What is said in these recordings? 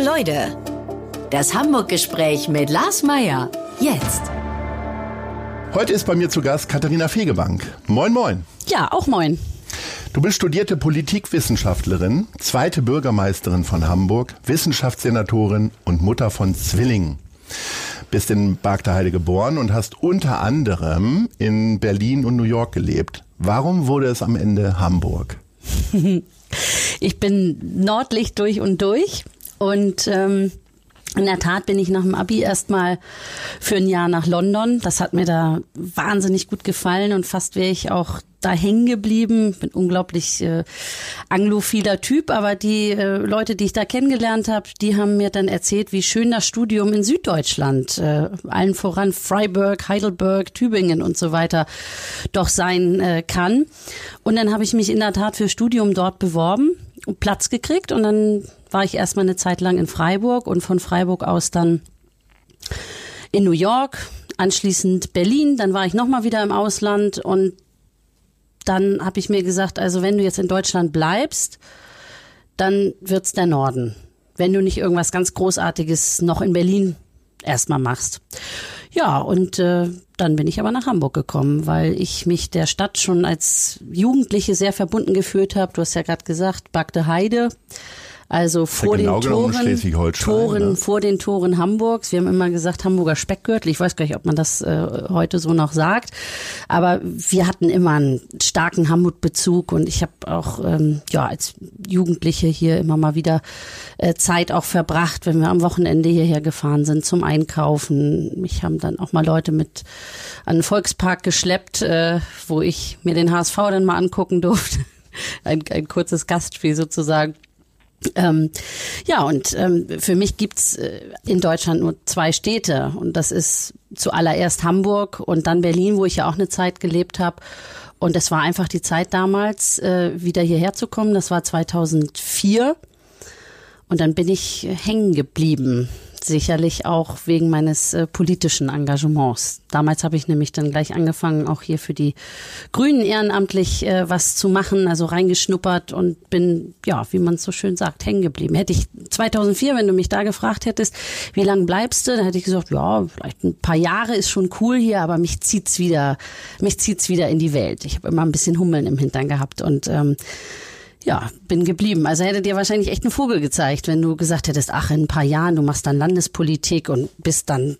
Leute. Das Hamburg-Gespräch mit Lars Meier. Jetzt. Heute ist bei mir zu Gast Katharina Fegebank. Moin, moin. Ja, auch moin. Du bist studierte Politikwissenschaftlerin, zweite Bürgermeisterin von Hamburg, Wissenschaftssenatorin und Mutter von Zwillingen. Bist in Bargteheide geboren und hast unter anderem in Berlin und New York gelebt. Warum wurde es am Ende Hamburg? ich bin Nordlicht durch und durch und ähm, in der Tat bin ich nach dem Abi erstmal für ein Jahr nach London. Das hat mir da wahnsinnig gut gefallen und fast wäre ich auch da hängen geblieben. Bin unglaublich äh, anglophiler Typ, aber die äh, Leute, die ich da kennengelernt habe, die haben mir dann erzählt, wie schön das Studium in Süddeutschland, äh, allen voran Freiburg, Heidelberg, Tübingen und so weiter, doch sein äh, kann. Und dann habe ich mich in der Tat für Studium dort beworben, Platz gekriegt und dann war ich erstmal eine Zeit lang in Freiburg und von Freiburg aus dann in New York, anschließend Berlin, dann war ich nochmal wieder im Ausland und dann habe ich mir gesagt, also wenn du jetzt in Deutschland bleibst, dann wird's der Norden. Wenn du nicht irgendwas ganz Großartiges noch in Berlin erstmal machst. Ja, und äh, dann bin ich aber nach Hamburg gekommen, weil ich mich der Stadt schon als Jugendliche sehr verbunden gefühlt habe. Du hast ja gerade gesagt, Bagde Heide. Also vor genau den Toren, Toren ne? vor den Toren Hamburgs. Wir haben immer gesagt Hamburger Speckgürtel. Ich weiß gar nicht, ob man das äh, heute so noch sagt. Aber wir hatten immer einen starken Hamburg-Bezug und ich habe auch ähm, ja als Jugendliche hier immer mal wieder äh, Zeit auch verbracht, wenn wir am Wochenende hierher gefahren sind zum Einkaufen. Mich haben dann auch mal Leute mit an den Volkspark geschleppt, äh, wo ich mir den HSV dann mal angucken durfte. Ein, ein kurzes Gastspiel sozusagen. Ähm, ja, und ähm, für mich gibt's äh, in Deutschland nur zwei Städte und das ist zuallererst Hamburg und dann Berlin, wo ich ja auch eine Zeit gelebt habe. Und es war einfach die Zeit damals, äh, wieder hierher zu kommen. Das war 2004 und dann bin ich hängen geblieben sicherlich auch wegen meines äh, politischen Engagements. Damals habe ich nämlich dann gleich angefangen, auch hier für die Grünen ehrenamtlich äh, was zu machen, also reingeschnuppert und bin, ja, wie man es so schön sagt, hängen geblieben. Hätte ich 2004, wenn du mich da gefragt hättest, wie lange bleibst du, dann hätte ich gesagt, ja, vielleicht ein paar Jahre ist schon cool hier, aber mich zieht's wieder, mich zieht's wieder in die Welt. Ich habe immer ein bisschen Hummeln im Hintern gehabt und ähm, ja, bin geblieben. Also hätte dir wahrscheinlich echt einen Vogel gezeigt, wenn du gesagt hättest, ach, in ein paar Jahren, du machst dann Landespolitik und bist dann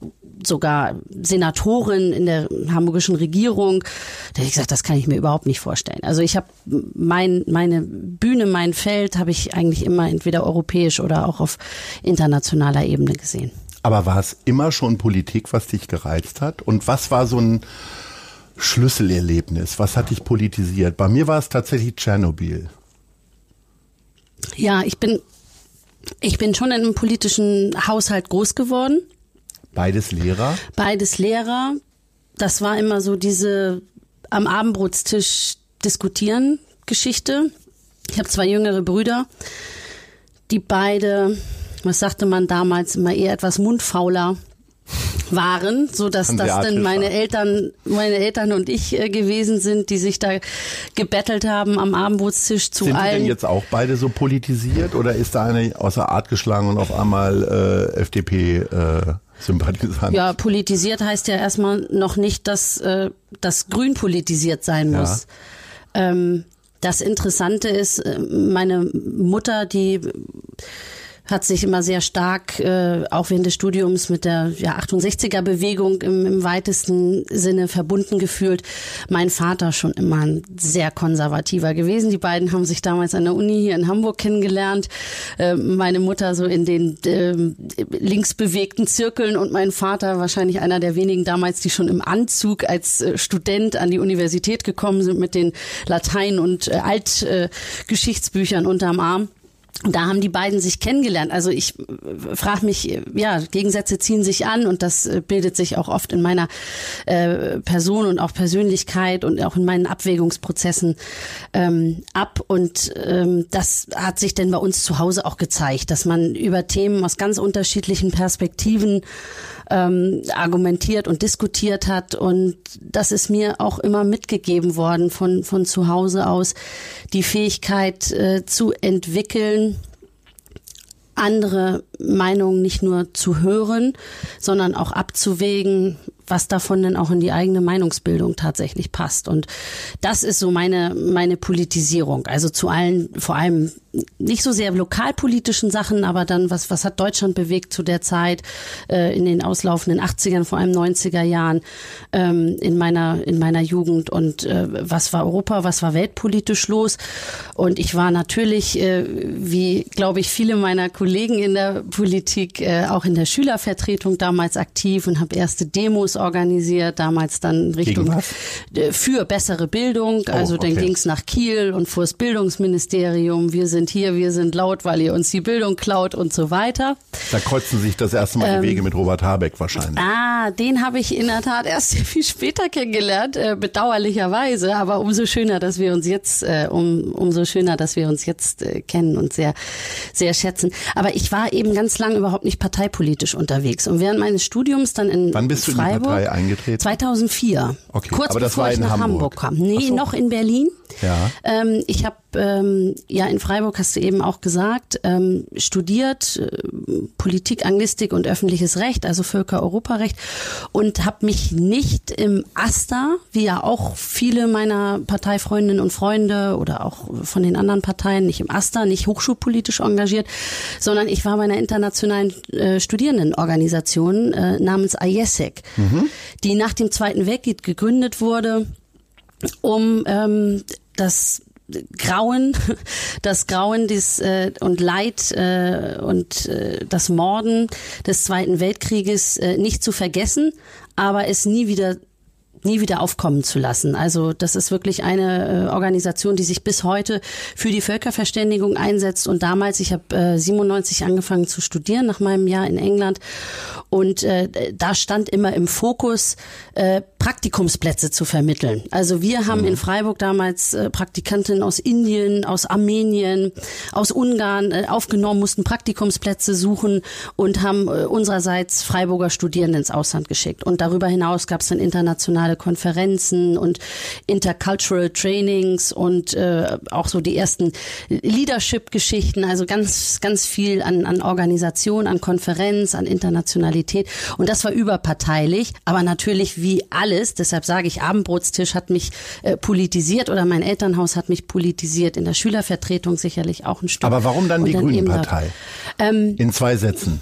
sogar Senatorin in der hamburgischen Regierung. Da hätte ich gesagt, das kann ich mir überhaupt nicht vorstellen. Also ich habe mein, meine Bühne, mein Feld habe ich eigentlich immer entweder europäisch oder auch auf internationaler Ebene gesehen. Aber war es immer schon Politik, was dich gereizt hat? Und was war so ein Schlüsselerlebnis? Was hat dich politisiert? Bei mir war es tatsächlich Tschernobyl. Ja, ich bin, ich bin schon in einem politischen Haushalt groß geworden. Beides Lehrer? Beides Lehrer. Das war immer so diese am Abendbrotstisch diskutieren Geschichte. Ich habe zwei jüngere Brüder, die beide, was sagte man damals, immer eher etwas mundfauler waren, so dass das dann meine Eltern, meine Eltern und ich äh, gewesen sind, die sich da gebettelt haben am Abendbrotstisch zu sind allen. Sind die denn jetzt auch beide so politisiert oder ist da eine außer Art geschlagen und auf einmal äh, FDP äh, Sympathisant? Ja, politisiert heißt ja erstmal noch nicht, dass äh, das Grün politisiert sein muss. Ja. Ähm, das Interessante ist, äh, meine Mutter, die hat sich immer sehr stark, äh, auch während des Studiums, mit der ja, 68er-Bewegung im, im weitesten Sinne verbunden gefühlt. Mein Vater schon immer ein sehr konservativer gewesen. Die beiden haben sich damals an der Uni hier in Hamburg kennengelernt. Äh, meine Mutter so in den äh, linksbewegten Zirkeln und mein Vater wahrscheinlich einer der wenigen damals, die schon im Anzug als äh, Student an die Universität gekommen sind mit den Latein- und äh, Altgeschichtsbüchern unterm Arm. Da haben die beiden sich kennengelernt. Also ich äh, frage mich, ja, Gegensätze ziehen sich an und das äh, bildet sich auch oft in meiner äh, Person und auch Persönlichkeit und auch in meinen Abwägungsprozessen ähm, ab. Und ähm, das hat sich denn bei uns zu Hause auch gezeigt, dass man über Themen aus ganz unterschiedlichen Perspektiven ähm, argumentiert und diskutiert hat. Und das ist mir auch immer mitgegeben worden von, von zu Hause aus, die Fähigkeit äh, zu entwickeln, andere Meinungen nicht nur zu hören, sondern auch abzuwägen, was davon denn auch in die eigene Meinungsbildung tatsächlich passt. Und das ist so meine, meine Politisierung. Also zu allen, vor allem nicht so sehr lokalpolitischen Sachen, aber dann, was, was hat Deutschland bewegt zu der Zeit, äh, in den auslaufenden 80ern, vor allem 90er Jahren, ähm, in meiner, in meiner Jugend und äh, was war Europa, was war weltpolitisch los. Und ich war natürlich, äh, wie, glaube ich, viele meiner Kollegen in der Politik, äh, auch in der Schülervertretung damals aktiv und habe erste Demos organisiert, damals dann Richtung äh, für bessere Bildung. Oh, also dann ging es nach Kiel und vor das Bildungsministerium. Wir sind hier, wir sind laut, weil ihr uns die Bildung klaut und so weiter. Da kreuzen sich das erste Mal ähm, die Wege mit Robert Habeck wahrscheinlich. Ah, den habe ich in der Tat erst viel später kennengelernt, äh, bedauerlicherweise. Aber umso schöner, dass wir uns jetzt, äh, um, umso schöner, dass wir uns jetzt äh, kennen und sehr, sehr schätzen. Aber ich war eben ganz lang überhaupt nicht parteipolitisch unterwegs. Und während meines Studiums dann in Wann bist Freiburg, du in die Partei eingetreten? 2004. Okay, kurz aber das bevor war ich nach Hamburg. Hamburg kam. Nee, so. noch in Berlin. Ja. Ähm, ich habe ähm, ja in Freiburg, hast du eben auch gesagt, ähm, studiert äh, Politik, Anglistik und öffentliches Recht, also Völker-Europarecht und habe mich nicht im AStA, wie ja auch viele meiner Parteifreundinnen und Freunde oder auch von den anderen Parteien, nicht im AStA, nicht hochschulpolitisch engagiert, sondern ich war bei einer internationalen äh, Studierendenorganisation äh, namens IESEC, mhm. Die nach dem Zweiten Weltkrieg gegründet wurde, um ähm, das Grauen, das Grauen des, äh, und Leid äh, und äh, das Morden des Zweiten Weltkrieges äh, nicht zu vergessen, aber es nie wieder nie wieder aufkommen zu lassen. Also das ist wirklich eine äh, Organisation, die sich bis heute für die Völkerverständigung einsetzt. Und damals, ich habe äh, 97 angefangen zu studieren nach meinem Jahr in England und äh, da stand immer im Fokus, äh, Praktikumsplätze zu vermitteln. Also wir haben mhm. in Freiburg damals äh, Praktikantinnen aus Indien, aus Armenien, aus Ungarn äh, aufgenommen, mussten Praktikumsplätze suchen und haben äh, unsererseits Freiburger Studierende ins Ausland geschickt. Und darüber hinaus gab es dann internationale Konferenzen und Intercultural Trainings und äh, auch so die ersten Leadership-Geschichten, also ganz, ganz viel an, an Organisation, an Konferenz, an Internationalität. Und das war überparteilich, aber natürlich wie alles, deshalb sage ich, Abendbrotstisch hat mich äh, politisiert oder mein Elternhaus hat mich politisiert, in der Schülervertretung sicherlich auch ein Stück. Aber warum dann die Grüne Partei? Ähm, in zwei Sätzen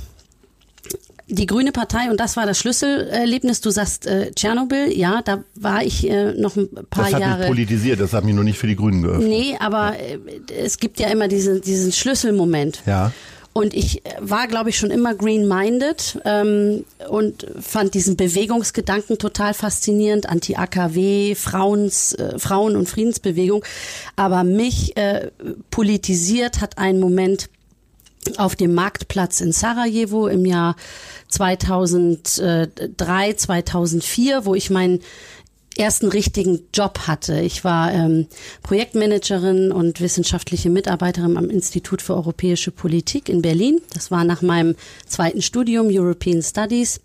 die Grüne Partei, und das war das Schlüsselerlebnis, du sagst äh, Tschernobyl, ja, da war ich äh, noch ein paar das hat Jahre. Mich politisiert, das hat mich nur nicht für die Grünen geöffnet. Nee, aber äh, es gibt ja immer diesen, diesen Schlüsselmoment. Ja. Und ich war, glaube ich, schon immer green-minded ähm, und fand diesen Bewegungsgedanken total faszinierend, Anti-AKW, Frauens, äh, Frauen- und Friedensbewegung. Aber mich äh, politisiert hat ein Moment auf dem Marktplatz in Sarajevo im Jahr 2003, 2004, wo ich mein ersten richtigen Job hatte. Ich war ähm, Projektmanagerin und wissenschaftliche Mitarbeiterin am Institut für europäische Politik in Berlin. Das war nach meinem zweiten Studium European Studies,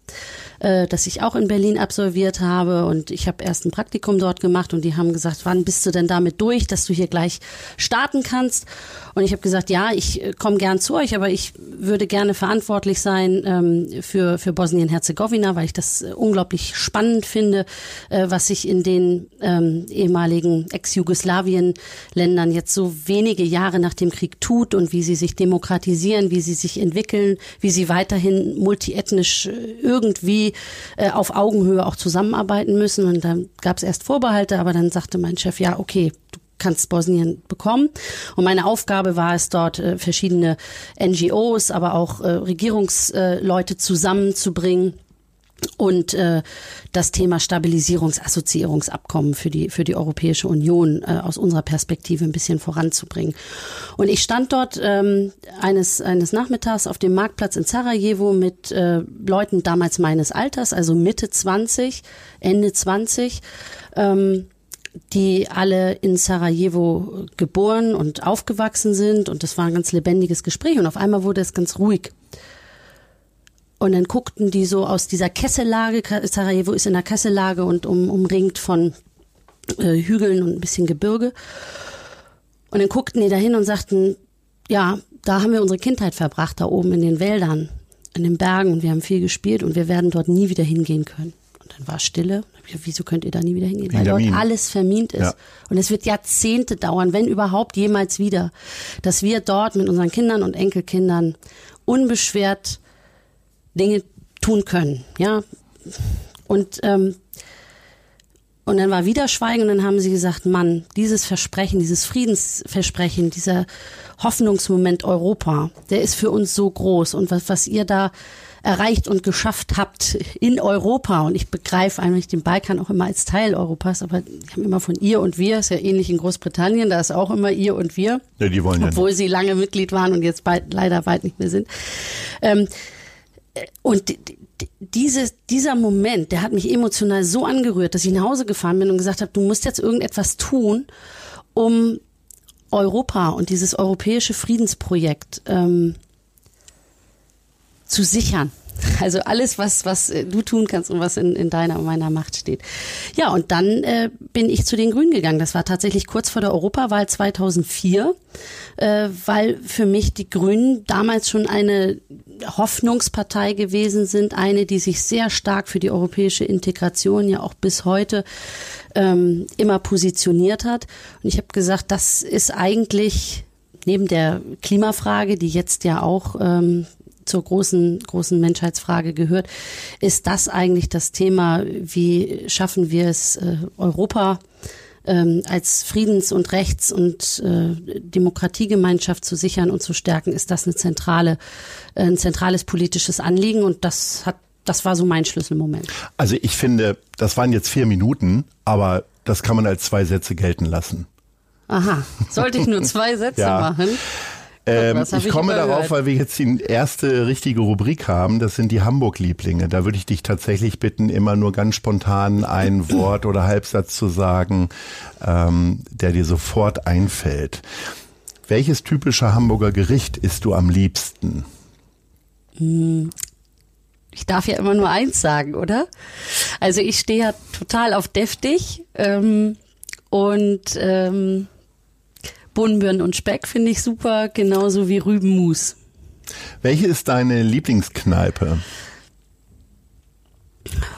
äh, das ich auch in Berlin absolviert habe. Und ich habe erst ein Praktikum dort gemacht und die haben gesagt, wann bist du denn damit durch, dass du hier gleich starten kannst? Und ich habe gesagt, ja, ich äh, komme gern zu euch, aber ich würde gerne verantwortlich sein ähm, für, für Bosnien-Herzegowina, weil ich das äh, unglaublich spannend finde, äh, was sich in den ähm, ehemaligen Ex-Jugoslawien-Ländern jetzt so wenige Jahre nach dem Krieg tut und wie sie sich demokratisieren, wie sie sich entwickeln, wie sie weiterhin multiethnisch äh, irgendwie äh, auf Augenhöhe auch zusammenarbeiten müssen. Und dann gab es erst Vorbehalte, aber dann sagte mein Chef, ja, okay, du kannst Bosnien bekommen. Und meine Aufgabe war es dort, äh, verschiedene NGOs, aber auch äh, Regierungsleute zusammenzubringen und äh, das Thema Stabilisierungsassoziierungsabkommen für die für die Europäische Union äh, aus unserer Perspektive ein bisschen voranzubringen. Und ich stand dort ähm, eines eines Nachmittags auf dem Marktplatz in Sarajevo mit äh, Leuten damals meines Alters, also Mitte 20, Ende 20. Ähm, die alle in Sarajevo geboren und aufgewachsen sind und das war ein ganz lebendiges Gespräch und auf einmal wurde es ganz ruhig. Und dann guckten die so aus dieser Kessellage, Sarajevo ist in der Kessellage und um, umringt von äh, Hügeln und ein bisschen Gebirge. Und dann guckten die dahin und sagten, ja, da haben wir unsere Kindheit verbracht, da oben in den Wäldern, in den Bergen und wir haben viel gespielt und wir werden dort nie wieder hingehen können. Und dann war Stille. Wieso könnt ihr da nie wieder hingehen? Weil dort alles vermint ist. Ja. Und es wird Jahrzehnte dauern, wenn überhaupt jemals wieder, dass wir dort mit unseren Kindern und Enkelkindern unbeschwert Dinge tun können. Ja. Und ähm, und dann war wieder Schweigen und dann haben sie gesagt, Mann, dieses Versprechen, dieses Friedensversprechen, dieser Hoffnungsmoment Europa, der ist für uns so groß und was, was ihr da erreicht und geschafft habt in Europa und ich begreife eigentlich den Balkan auch immer als Teil Europas, aber ich habe immer von ihr und wir, ist ja ähnlich in Großbritannien, da ist auch immer ihr und wir. Ja, die wollen ja obwohl nicht. sie lange Mitglied waren und jetzt bald, leider bald nicht mehr sind. Ähm, und dieses, dieser Moment, der hat mich emotional so angerührt, dass ich nach Hause gefahren bin und gesagt habe, du musst jetzt irgendetwas tun, um Europa und dieses europäische Friedensprojekt ähm, zu sichern. Also alles, was, was äh, du tun kannst und was in, in deiner und meiner Macht steht. Ja, und dann äh, bin ich zu den Grünen gegangen. Das war tatsächlich kurz vor der Europawahl 2004, äh, weil für mich die Grünen damals schon eine Hoffnungspartei gewesen sind, eine, die sich sehr stark für die europäische Integration ja auch bis heute ähm, immer positioniert hat. Und ich habe gesagt, das ist eigentlich neben der Klimafrage, die jetzt ja auch ähm, zur großen, großen Menschheitsfrage gehört, ist das eigentlich das Thema, wie schaffen wir es, äh, Europa ähm, als Friedens- und Rechts- und äh, Demokratiegemeinschaft zu sichern und zu stärken, ist das eine zentrale, äh, ein zentrales politisches Anliegen und das hat das war so mein Schlüsselmoment. Also ich finde, das waren jetzt vier Minuten, aber das kann man als zwei Sätze gelten lassen. Aha, sollte ich nur zwei Sätze ja. machen? Ähm, ich, komme darauf, weil wir jetzt die erste richtige Rubrik haben. Das sind die Hamburg-Lieblinge. Da würde ich dich tatsächlich bitten, immer nur ganz spontan ein Wort oder Halbsatz zu sagen, ähm, der dir sofort einfällt. Welches typische Hamburger Gericht isst du am liebsten? Hm. Ich darf ja immer nur eins sagen, oder? Also ich stehe ja total auf deftig ähm, und ähm, Bohnenbirnen und Speck finde ich super, genauso wie Rübenmus. Welche ist deine Lieblingskneipe?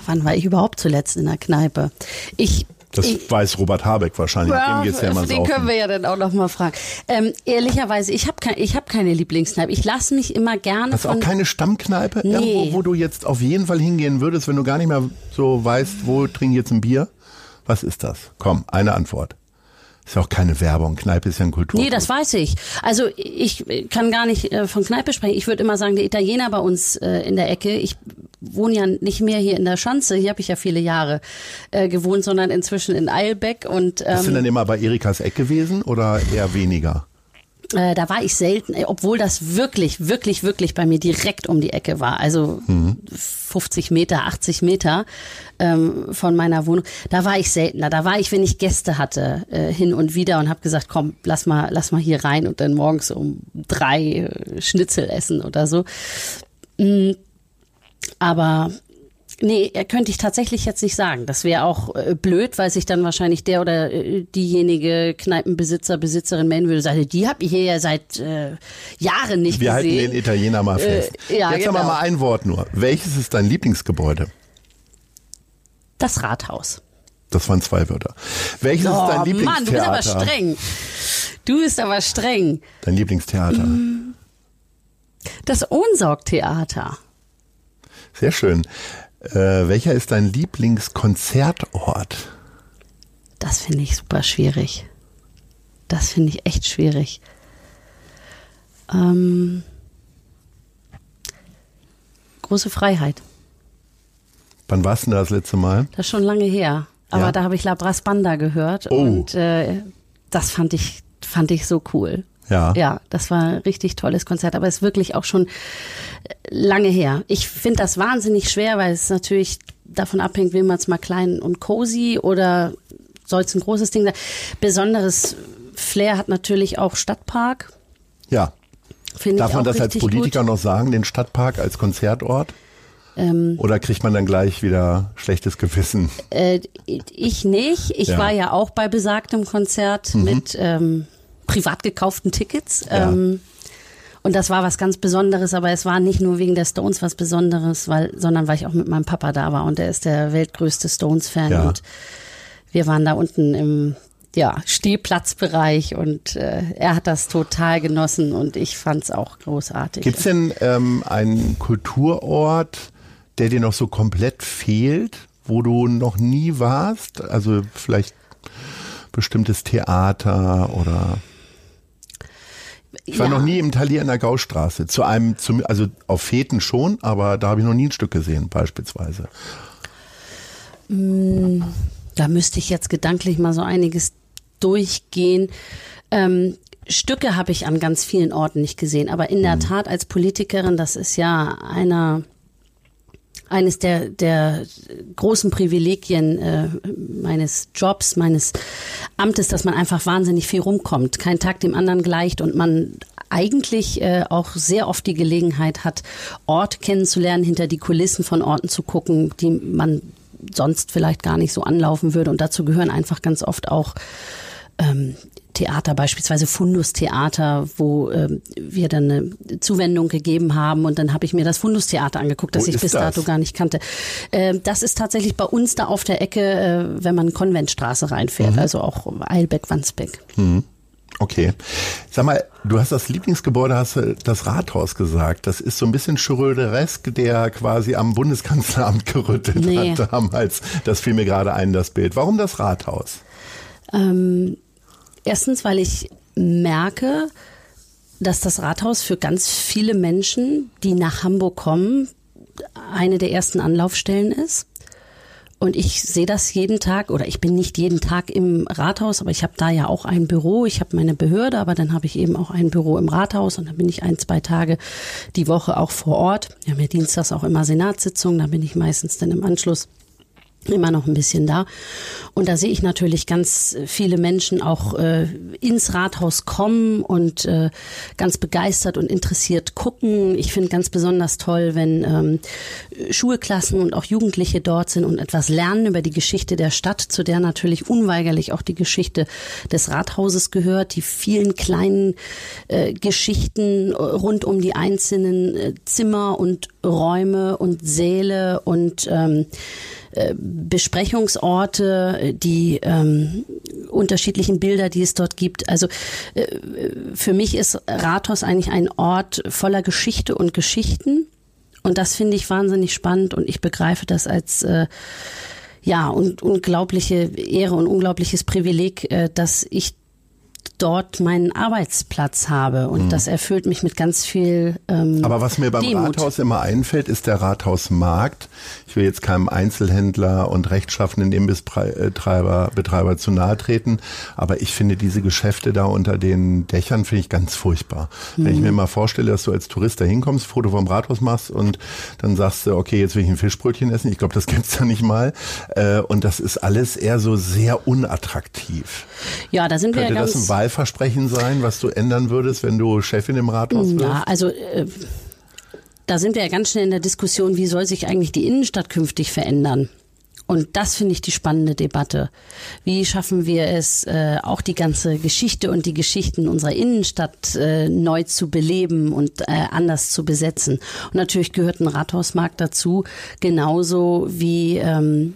Wann war ich überhaupt zuletzt in der Kneipe? Ich das ich, weiß Robert Habeck wahrscheinlich. Ja, Dem geht's ja immer den saufen. können wir ja dann auch noch mal fragen. Ähm, ehrlicherweise, ich habe kein, ich hab keine Lieblingskneipe. Ich lasse mich immer gerne. Hast du auch keine Stammkneipe? Nee. Irgendwo, wo du jetzt auf jeden Fall hingehen würdest, wenn du gar nicht mehr so weißt, wo trinke ich jetzt ein Bier? Was ist das? Komm, eine Antwort. Ist ja auch keine Werbung. Kneipe ist ja ein Kultur. Nee, das weiß ich. Also ich kann gar nicht äh, von Kneipe sprechen. Ich würde immer sagen, der Italiener bei uns äh, in der Ecke. Ich wohne ja nicht mehr hier in der Schanze. Hier habe ich ja viele Jahre äh, gewohnt, sondern inzwischen in Eilbeck. Und, ähm, Bist du denn immer bei Erikas Eck gewesen oder eher weniger? Äh, da war ich selten, äh, obwohl das wirklich, wirklich, wirklich bei mir direkt um die Ecke war. Also mhm. 50 Meter, 80 Meter ähm, von meiner Wohnung. Da war ich seltener. Da war ich, wenn ich Gäste hatte, äh, hin und wieder und habe gesagt, komm, lass mal, lass mal hier rein und dann morgens um drei äh, Schnitzel essen oder so. Mhm. Aber Nee, könnte ich tatsächlich jetzt nicht sagen. Das wäre auch äh, blöd, weil sich dann wahrscheinlich der oder äh, diejenige Kneipenbesitzer, Besitzerin melden würde, sagen, die habe ich hier ja seit äh, Jahren nicht wir gesehen. Wir halten den Italiener mal äh, fest. Ja, jetzt genau. haben wir mal ein Wort nur. Welches ist dein Lieblingsgebäude? Das Rathaus. Das waren zwei Wörter. Welches oh, ist dein Lieblingstheater? Mann, du bist aber streng. Du bist aber streng. Dein Lieblingstheater? Das Ohnsorgtheater. Sehr schön. Äh, welcher ist dein Lieblingskonzertort? Das finde ich super schwierig. Das finde ich echt schwierig. Ähm, große Freiheit. Wann warst du da das letzte Mal? Das ist schon lange her. Aber ja? da habe ich La Banda gehört oh. und äh, das fand ich, fand ich so cool. Ja. Ja, das war ein richtig tolles Konzert, aber es ist wirklich auch schon lange her. Ich finde das wahnsinnig schwer, weil es natürlich davon abhängt, will man es mal klein und cozy oder soll es ein großes Ding sein. Besonderes Flair hat natürlich auch Stadtpark. Ja. Find Darf man das als Politiker gut. noch sagen, den Stadtpark als Konzertort? Ähm, Oder kriegt man dann gleich wieder schlechtes Gewissen? Äh, ich nicht. Ich ja. war ja auch bei besagtem Konzert mhm. mit ähm, privat gekauften Tickets. Ja. Ähm, Und das war was ganz Besonderes, aber es war nicht nur wegen der Stones was Besonderes, weil, sondern weil ich auch mit meinem Papa da war und er ist der weltgrößte Stones-Fan Ja. und wir waren da unten im ja, Stehplatzbereich und äh, er hat das total genossen und ich fand's auch großartig. Gibt es denn ähm, einen Kulturort, der dir noch so komplett fehlt, wo du noch nie warst? Also vielleicht bestimmtes Theater oder ich war Ja. noch nie im Talier in der Gaustraße. Zu einem, zum, also auf Feten schon, aber da habe ich noch nie ein Stück gesehen, beispielsweise. Da müsste ich jetzt gedanklich mal so einiges durchgehen. Ähm, Stücke habe ich an ganz vielen Orten nicht gesehen, aber in der Tat als Politikerin, das ist ja einer eines der, der großen Privilegien äh, meines Jobs, meines Amtes, dass man einfach wahnsinnig viel rumkommt, kein Tag dem anderen gleicht und man eigentlich äh, auch sehr oft die Gelegenheit hat, Orte kennenzulernen, hinter die Kulissen von Orten zu gucken, die man sonst vielleicht gar nicht so anlaufen würde. Und dazu gehören einfach ganz oft auch ähm, Theater, beispielsweise Fundus-Theater, wo ähm, wir dann eine Zuwendung gegeben haben und dann habe ich mir das Fundus-Theater angeguckt, das Wo ich bis das? dato gar nicht kannte. Ähm, das ist tatsächlich bei uns da auf der Ecke, äh, wenn man Konventstraße reinfährt, also auch Eilbeck-Wandsbeck. Okay. Sag mal, du hast das Lieblingsgebäude, hast das Rathaus gesagt. Das ist so ein bisschen Schröderesk, der quasi am Bundeskanzleramt gerüttelt Nee. hat damals. Das fiel mir gerade ein, das Bild. Warum das Rathaus? Ähm, erstens, weil ich merke, dass das Rathaus für ganz viele Menschen, die nach Hamburg kommen, eine der ersten Anlaufstellen ist. Und ich sehe das jeden Tag, oder ich bin nicht jeden Tag im Rathaus, aber ich habe da ja auch ein Büro. Ich habe meine Behörde, aber dann habe ich eben auch ein Büro im Rathaus und dann bin ich ein, zwei Tage die Woche auch vor Ort. Wir haben ja dienstags auch immer Senatssitzungen, da bin ich meistens dann im Anschluss immer noch ein bisschen da. Und da sehe ich natürlich ganz viele Menschen auch äh, ins Rathaus kommen und äh, ganz begeistert und interessiert gucken. Ich finde ganz besonders toll, wenn ähm, Schulklassen und auch Jugendliche dort sind und etwas lernen über die Geschichte der Stadt, zu der natürlich unweigerlich auch die Geschichte des Rathauses gehört, die vielen kleinen äh, Geschichten rund um die einzelnen äh, Zimmer und Räume und Säle und ähm, äh, Besprechungsorte, äh, die ähm, unterschiedlichen Bilder, die es dort gibt. Also äh, für mich ist Rathaus eigentlich ein Ort voller Geschichte und Geschichten. Und das finde ich wahnsinnig spannend und ich begreife das als äh, ja und unglaubliche Ehre und unglaubliches Privileg, äh, dass ich dort meinen Arbeitsplatz habe und das erfüllt mich mit ganz viel ähm, Aber was mir beim Demut. Rathaus immer einfällt, ist der Rathausmarkt. Ich will jetzt keinem Einzelhändler und rechtschaffenden Imbisstreiber Betreiber zu nahe treten, aber ich finde diese Geschäfte da unter den Dächern finde ich ganz furchtbar. Wenn ich mir mal vorstelle, dass du als Tourist da hinkommst, Foto vom Rathaus machst und dann sagst du, okay, jetzt will ich ein Fischbrötchen essen. Ich glaube, das gibt's da nicht mal. Äh, Und das ist alles eher so sehr unattraktiv. ja, da sind wir ja Könnte ganz Wahlversprechen sein, was du ändern würdest, wenn du Chefin im Rathaus wirst? Ja, also äh, da sind wir ja ganz schnell in der Diskussion, wie soll sich eigentlich die Innenstadt künftig verändern? Und das finde ich die spannende Debatte. Wie schaffen wir es, äh, auch die ganze Geschichte und die Geschichten unserer Innenstadt äh, neu zu beleben und äh, anders zu besetzen? Und natürlich gehört ein Rathausmarkt dazu, genauso wie ähm,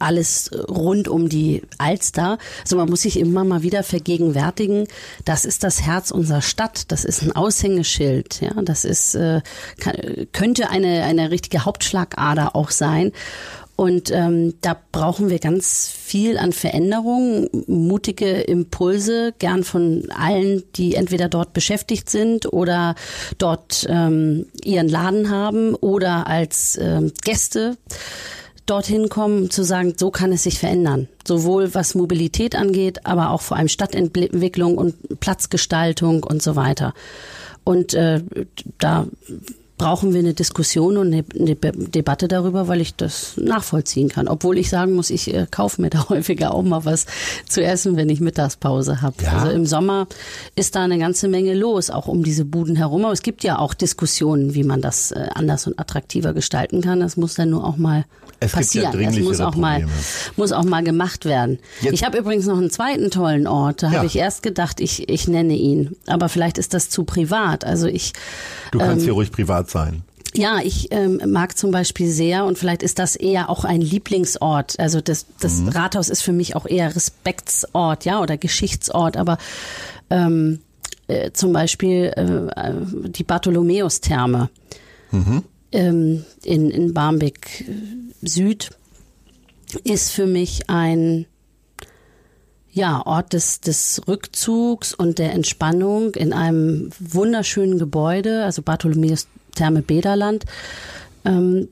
alles rund um die Alster. Also man muss sich immer mal wieder vergegenwärtigen, das ist das Herz unserer Stadt, das ist ein Aushängeschild, ja, das ist äh, kann, könnte eine eine richtige Hauptschlagader auch sein. Und ähm, da brauchen wir ganz viel an Veränderungen, mutige Impulse, gern von allen, die entweder dort beschäftigt sind oder dort ähm, ihren Laden haben oder als ähm, Gäste dorthin kommen, zu sagen, so kann es sich verändern. Sowohl was Mobilität angeht, aber auch vor allem Stadtentwicklung und Platzgestaltung und so weiter. Und äh, da brauchen wir eine Diskussion und eine, eine Debatte darüber, weil ich das nachvollziehen kann. Obwohl ich sagen muss, ich äh, kaufe mir da häufiger auch mal was zu essen, wenn ich Mittagspause habe. Ja. Also im Sommer ist da eine ganze Menge los, auch um diese Buden herum. Aber es gibt ja auch Diskussionen, wie man das äh, anders und attraktiver gestalten kann. Das muss dann nur auch mal es passieren. Gibt ja das muss auch Probleme. mal muss auch mal gemacht werden. Jetzt. Ich habe übrigens noch einen zweiten tollen Ort. Da ja. habe ich erst gedacht, ich ich nenne ihn, aber vielleicht ist das zu privat. Also ich Du kannst ähm, hier ruhig privat sein. Ja, ich ähm, mag zum Beispiel sehr und vielleicht ist das eher auch ein Lieblingsort. Also das, das mhm. Rathaus ist für mich auch eher Respektsort, ja, oder Geschichtsort, aber ähm, äh, zum Beispiel äh, die Bartholomäus-Therme mhm. ähm, in, in Barmbek äh, Süd ist für mich ein ja, Ort des, des Rückzugs und der Entspannung in einem wunderschönen Gebäude, also Bartholomäus Therme Bederland, ähm,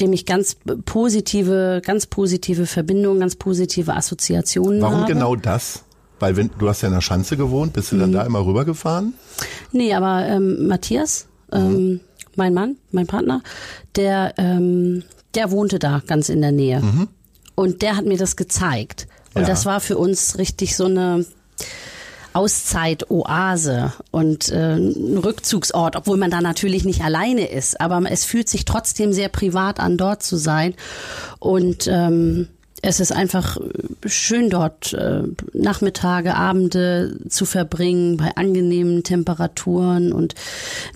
dem ich ganz positive, ganz positive Verbindungen, ganz positive Assoziationen Warum habe. Warum genau das? Weil wenn du hast ja in der Schanze gewohnt, bist du dann mhm. da immer rübergefahren? Nee, aber ähm, Matthias, ähm, mhm. mein Mann, mein Partner, der, ähm, der wohnte da ganz in der Nähe. Mhm. Und der hat mir das gezeigt. Und ja. das war für uns richtig so eine Auszeit, Oase und äh, ein Rückzugsort, obwohl man da natürlich nicht alleine ist. Aber es fühlt sich trotzdem sehr privat an, dort zu sein. Und ähm, es ist einfach schön dort äh, Nachmittage, Abende zu verbringen bei angenehmen Temperaturen und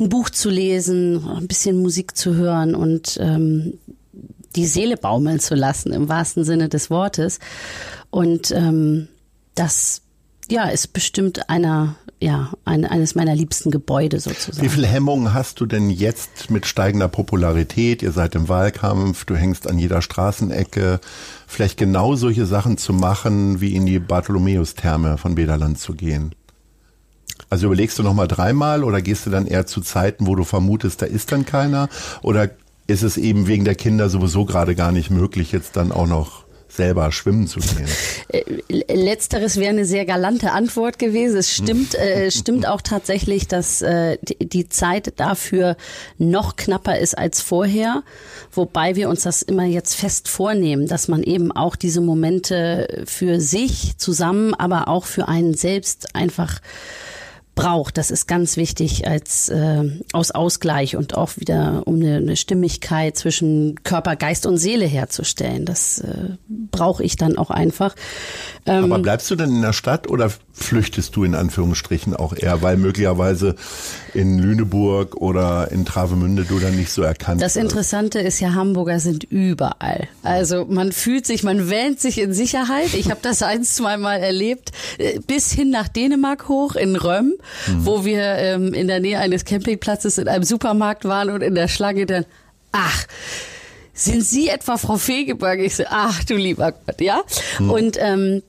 ein Buch zu lesen, ein bisschen Musik zu hören und ähm, die Seele baumeln zu lassen im wahrsten Sinne des Wortes. Und ähm, das ja ist bestimmt einer ja ein, eines meiner liebsten Gebäude sozusagen. Wie viele Hemmungen hast du denn jetzt mit steigender Popularität? Ihr seid im Wahlkampf, du hängst an jeder Straßenecke. Vielleicht genau solche Sachen zu machen, wie in die Bartholomäus-Therme von Bederland zu gehen. Also überlegst du noch mal dreimal oder gehst du dann eher zu Zeiten, wo du vermutest, da ist dann keiner? Oder ist es eben wegen der Kinder sowieso gerade gar nicht möglich, jetzt dann auch noch selber schwimmen zu gehen? Äh, letzteres wäre eine sehr galante Antwort gewesen. Es stimmt, äh, stimmt auch tatsächlich, dass äh, die, die Zeit dafür noch knapper ist als vorher, wobei wir uns das immer jetzt fest vornehmen, dass man eben auch diese Momente für sich zusammen, aber auch für einen selbst einfach braucht. Das ist ganz wichtig als äh, aus Ausgleich und auch wieder um eine, eine Stimmigkeit zwischen Körper, Geist und Seele herzustellen. Das äh, brauche ich dann auch einfach. Ähm, Aber bleibst du denn in der Stadt oder flüchtest du in Anführungsstrichen auch eher, weil möglicherweise in Lüneburg oder in Travemünde du dann nicht so erkannt Das Interessante ist ja, Hamburger sind überall. Also man fühlt sich, man wähnt sich in Sicherheit. Ich habe das ein, zwei Mal erlebt, äh, bis hin nach Dänemark hoch in Röm mhm. wo wir ähm, in der Nähe eines Campingplatzes in einem Supermarkt waren und in der Schlange dann, ach, sind Sie etwa Frau Fegeberg? Ich so, ach du lieber Gott, ja. Mhm. Und ähm,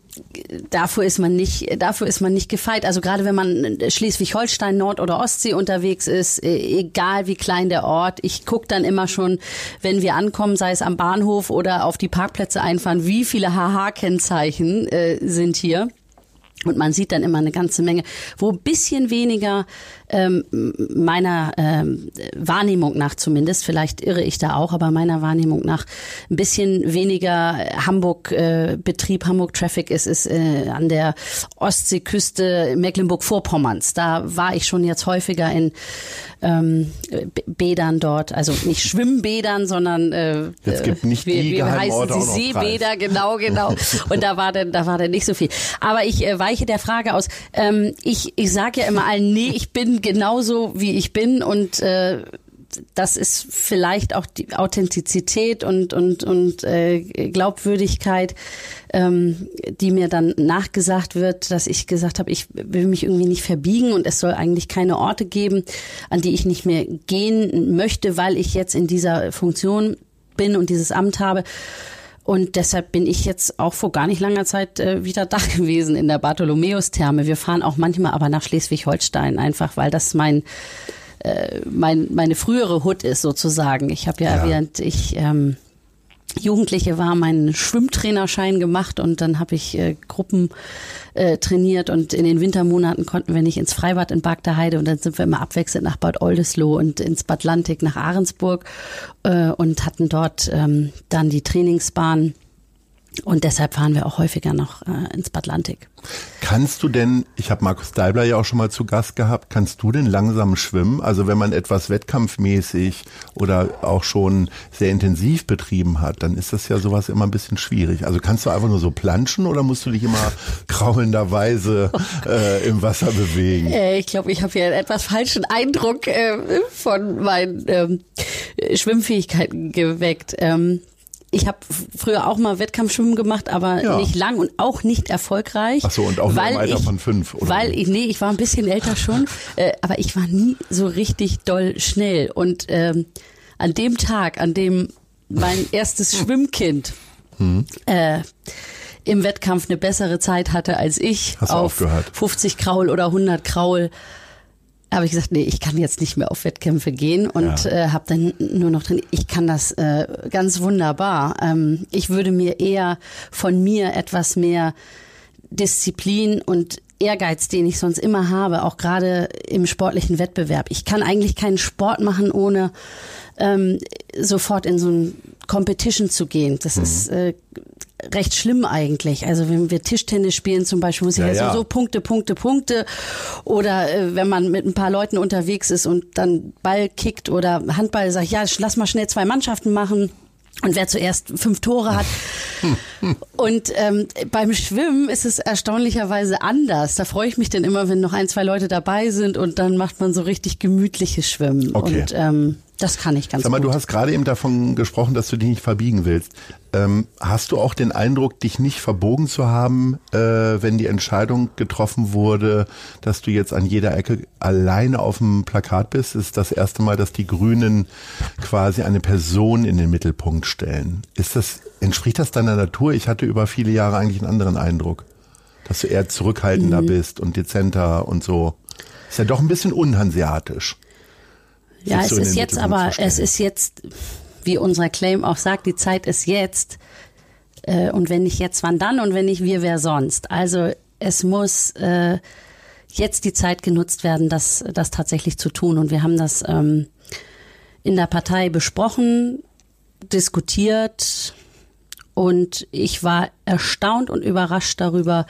dafür ist man nicht, dafür ist man nicht gefeit. Also gerade wenn man Schleswig-Holstein, Nord- oder Ostsee unterwegs ist, äh, egal wie klein der Ort, ich gucke dann immer schon, wenn wir ankommen, sei es am Bahnhof oder auf die Parkplätze einfahren, wie viele HH-Kennzeichen äh, sind hier. Und man sieht dann immer eine ganze Menge, wo ein bisschen weniger ähm, meiner ähm, Wahrnehmung nach zumindest, vielleicht irre ich da auch, aber meiner Wahrnehmung nach ein bisschen weniger Hamburg-Betrieb, äh, Hamburg-Traffic ist, ist äh, an der Ostseeküste Mecklenburg-Vorpommerns. Da war ich schon jetzt häufiger in ähm, Bädern dort, also nicht Schwimmbädern, sondern äh, es gibt nicht wie, die wie heißen sie Seebäder, genau, genau. Und da war dann, da war dann nicht so viel. Aber ich äh, weiche der Frage aus. Ähm, ich ich sage ja immer allen, nee, ich bin genauso wie ich bin und äh, das ist vielleicht auch die Authentizität und und und äh, Glaubwürdigkeit, ähm, die mir dann nachgesagt wird, dass ich gesagt habe, ich will mich irgendwie nicht verbiegen und es soll eigentlich keine Orte geben, an die ich nicht mehr gehen möchte, weil ich jetzt in dieser Funktion bin und dieses Amt habe. Und deshalb bin ich jetzt auch vor gar nicht langer Zeit äh, wieder da gewesen in der Bartholomäus-Therme. Wir fahren auch manchmal aber nach Schleswig-Holstein, einfach weil das mein, äh, mein meine frühere Hut ist sozusagen. Ich habe ja, ja, erwähnt, ich ähm, Jugendliche war, meinen Schwimmtrainerschein gemacht und dann habe ich äh, Gruppen äh, trainiert und in den Wintermonaten konnten wir nicht ins Freibad in Bagdaheide und dann sind wir immer abwechselnd nach Bad Oldesloe und ins Bad Lantik nach Ahrensburg äh, und hatten dort ähm, dann die Trainingsbahn und deshalb fahren wir auch häufiger noch äh, ins Bad Lantik. Kannst du denn, ich habe Markus Deibler ja auch schon mal zu Gast gehabt, kannst du denn langsam schwimmen? Also wenn man etwas wettkampfmäßig oder auch schon sehr intensiv betrieben hat, dann ist das ja sowas immer ein bisschen schwierig. Also kannst du einfach nur so planschen oder musst du dich immer kraulenderweise äh, im Wasser bewegen? Äh, ich glaube, ich habe hier einen etwas falschen Eindruck äh, von meinen ähm, Schwimmfähigkeiten geweckt. Ähm, ich habe früher auch mal Wettkampfschwimmen gemacht, aber ja. nicht lang und auch nicht erfolgreich. Ach so, und auch weil im Alter ich, von fünf, oder? Weil ich, nee, ich war ein bisschen älter schon, äh, aber ich war nie so richtig doll schnell. Und ähm, an dem Tag, an dem mein erstes Schwimmkind hm. äh, im Wettkampf eine bessere Zeit hatte als ich Hast auf aufgehört? 50 Kraul oder 100 Kraul, habe ich gesagt, nee, ich kann jetzt nicht mehr auf Wettkämpfe gehen und ja. äh, habe dann nur noch drin, ich kann das äh, ganz wunderbar. Ähm, ich würde mir eher von mir etwas mehr Disziplin und Ehrgeiz, den ich sonst immer habe, auch gerade im sportlichen Wettbewerb. Ich kann eigentlich keinen Sport machen, ohne ähm, sofort in so ein Competition zu gehen. Das mhm. ist äh, recht schlimm eigentlich. Also wenn wir Tischtennis spielen zum Beispiel, muss ich ja, ja. so, so Punkte, Punkte, Punkte. Oder äh, wenn man mit ein paar Leuten unterwegs ist und dann Ball kickt oder Handball sagt, ja, lass mal schnell zwei Mannschaften machen. Und wer zuerst fünf Tore hat. und ähm, beim Schwimmen ist es erstaunlicherweise anders. Da freue ich mich dann immer, wenn noch ein, zwei Leute dabei sind und dann macht man so richtig gemütliches Schwimmen. Okay. Und ähm, das kann ich ganz Sag mal, gut. du hast gerade eben davon gesprochen, dass du dich nicht verbiegen willst. Ähm, hast du auch den Eindruck, dich nicht verbogen zu haben, äh, wenn die Entscheidung getroffen wurde, dass du jetzt an jeder Ecke alleine auf dem Plakat bist? Ist das erste Mal, dass die Grünen quasi eine Person in den Mittelpunkt stellen. Ist das, entspricht das deiner Natur? Ich hatte über viele Jahre eigentlich einen anderen Eindruck, dass du eher zurückhaltender mhm. bist und dezenter und so. Ist ja doch ein bisschen unhanseatisch. Ja, es ist jetzt aber, es ist jetzt, wie unser Claim auch sagt, die Zeit ist jetzt. Äh, und wenn nicht jetzt, wann dann? Und wenn nicht wir, wer sonst? Also es muss äh, jetzt die Zeit genutzt werden, das, das tatsächlich zu tun. Und wir haben das ähm, in der Partei besprochen, diskutiert, und ich war erstaunt und überrascht darüber,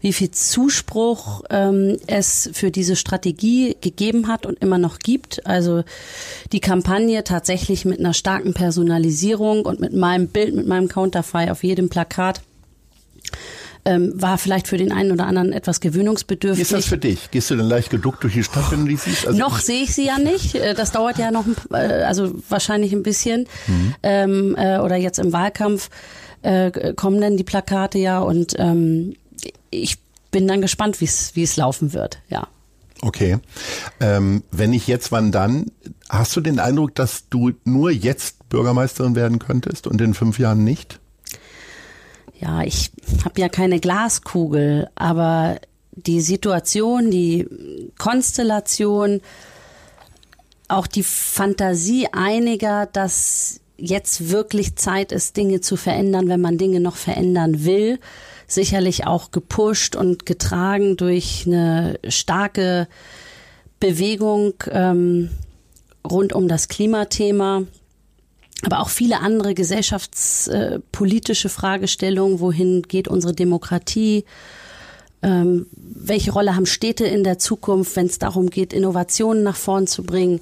wie viel Zuspruch ähm, es für diese Strategie gegeben hat und immer noch gibt. Also die Kampagne tatsächlich mit einer starken Personalisierung und mit meinem Bild, mit meinem Counterfei auf jedem Plakat. Ähm, war vielleicht für den einen oder anderen etwas gewöhnungsbedürftig. Wie ist das für dich? Gehst du denn leicht geduckt durch die Stadt, wenn du die siehst? Also noch sehe ich sie ja nicht. Äh, das dauert ja noch, äh, also wahrscheinlich ein bisschen. Mhm. Ähm, äh, oder jetzt im Wahlkampf äh, kommen dann die Plakate ja und ähm, ich bin dann gespannt, wie es wie es laufen wird, ja. Okay. Ähm, wenn nicht jetzt, wann dann? Hast du den Eindruck, dass du nur jetzt Bürgermeisterin werden könntest und in fünf Jahren nicht? Ja, ich habe ja keine Glaskugel, aber die Situation, die Konstellation, auch die Fantasie einiger, dass jetzt wirklich Zeit ist, Dinge zu verändern, wenn man Dinge noch verändern will. Sicherlich auch gepusht und getragen durch eine starke Bewegung ähm, rund um das Klimathema, aber auch viele andere gesellschaftspolitische Fragestellungen. Wohin geht unsere Demokratie? Ähm, welche Rolle haben Städte in der Zukunft, wenn es darum geht, Innovationen nach vorn zu bringen?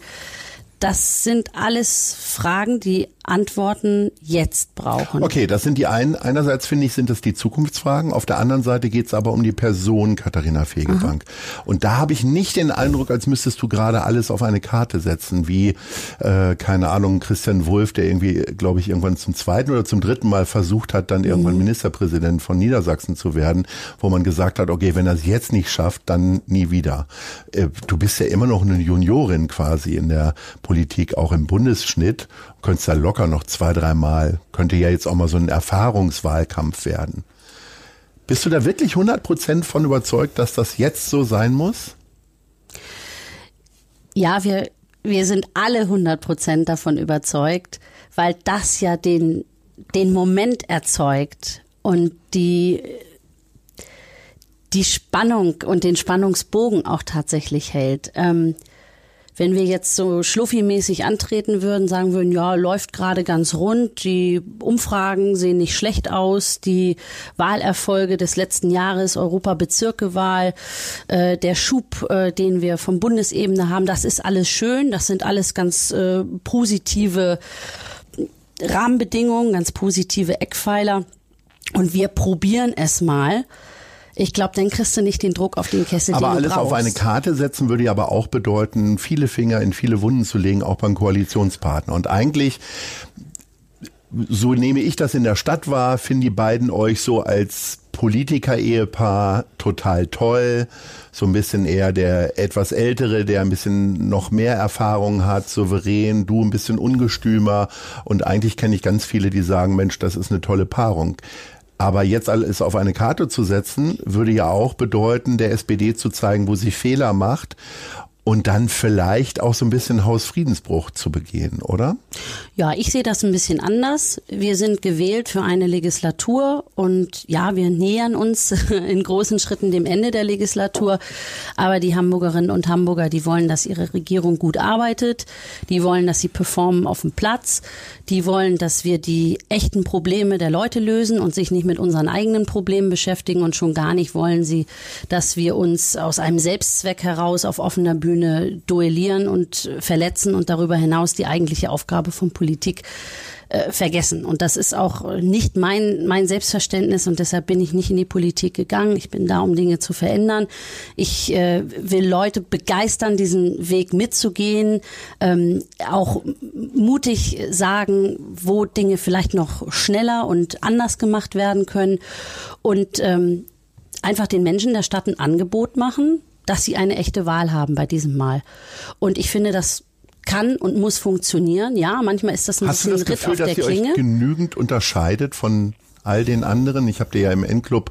Das sind alles Fragen, die Antworten jetzt brauchen. Okay, das sind die einen. Einerseits finde ich, sind es die Zukunftsfragen. Auf der anderen Seite geht es aber um die Person Katharina Fegebank. Aha. Und da habe ich nicht den Eindruck, als müsstest du gerade alles auf eine Karte setzen, wie, äh, keine Ahnung, Christian Wulff, der irgendwie, glaube ich, irgendwann zum zweiten oder zum dritten Mal versucht hat, dann irgendwann mhm. Ministerpräsident von Niedersachsen zu werden, wo man gesagt hat, okay, wenn er es jetzt nicht schafft, dann nie wieder. Äh, du bist ja immer noch eine Juniorin quasi in der Politik, auch im Bundesschnitt könntest da locker noch zwei, dreimal, könnte ja jetzt auch mal so ein Erfahrungswahlkampf werden. Bist du da wirklich 100 Prozent von überzeugt, dass das jetzt so sein muss? Ja, wir, wir sind alle 100 Prozent davon überzeugt, weil das ja den den Moment erzeugt und die die Spannung und den Spannungsbogen auch tatsächlich hält. Ähm, wenn wir jetzt so schluffi-mäßig antreten würden, sagen würden, ja, läuft gerade ganz rund, die Umfragen sehen nicht schlecht aus, die Wahlerfolge des letzten Jahres, Europabezirkewahl, äh, der Schub, äh, den wir vom Bundesebene haben, das ist alles schön, das sind alles ganz äh, positive Rahmenbedingungen, ganz positive Eckpfeiler. Und wir probieren es mal. Ich glaube, dann kriegst du nicht den Druck auf den Kessel. Aber den alles du auf eine Karte setzen würde ja aber auch bedeuten, viele Finger in viele Wunden zu legen, auch beim Koalitionspartner. Und eigentlich so nehme ich das in der Stadt wahr, finden die beiden euch so als Politiker-Ehepaar total toll. So ein bisschen eher der etwas ältere, der ein bisschen noch mehr Erfahrung hat, souverän, du ein bisschen ungestümer. Und eigentlich kenne ich ganz viele, die sagen, Mensch, das ist eine tolle Paarung. Aber jetzt alles auf eine Karte zu setzen, würde ja auch bedeuten, der SPD zu zeigen, wo sie Fehler macht und dann vielleicht auch so ein bisschen Hausfriedensbruch zu begehen, oder? Ja, ich sehe das ein bisschen anders. Wir sind gewählt für eine Legislatur und ja, wir nähern uns in großen Schritten dem Ende der Legislatur. Aber die Hamburgerinnen und Hamburger, die wollen, dass ihre Regierung gut arbeitet. Die wollen, dass sie performen auf dem Platz. Die wollen, dass wir die echten Probleme der Leute lösen und sich nicht mit unseren eigenen Problemen beschäftigen. Und schon gar nicht wollen sie, dass wir uns aus einem Selbstzweck heraus auf offener Bühne Bühne duellieren und verletzen und darüber hinaus die eigentliche Aufgabe von Politik äh, vergessen. Und das ist auch nicht mein, mein Selbstverständnis und deshalb bin ich nicht in die Politik gegangen. Ich bin da, um Dinge zu verändern. Ich äh, will Leute begeistern, diesen Weg mitzugehen, ähm, auch mutig sagen, wo Dinge vielleicht noch schneller und anders gemacht werden können und ähm, einfach den Menschen der Stadt ein Angebot machen, dass sie eine echte Wahl haben bei diesem Mal. Und ich finde, das kann und muss funktionieren. Ja, manchmal ist das ein Hast bisschen du das Gefühl, Ritt auf dass der ihr Klinge. euch genügend unterscheidet von all den anderen? Ich habe dir ja im Endclub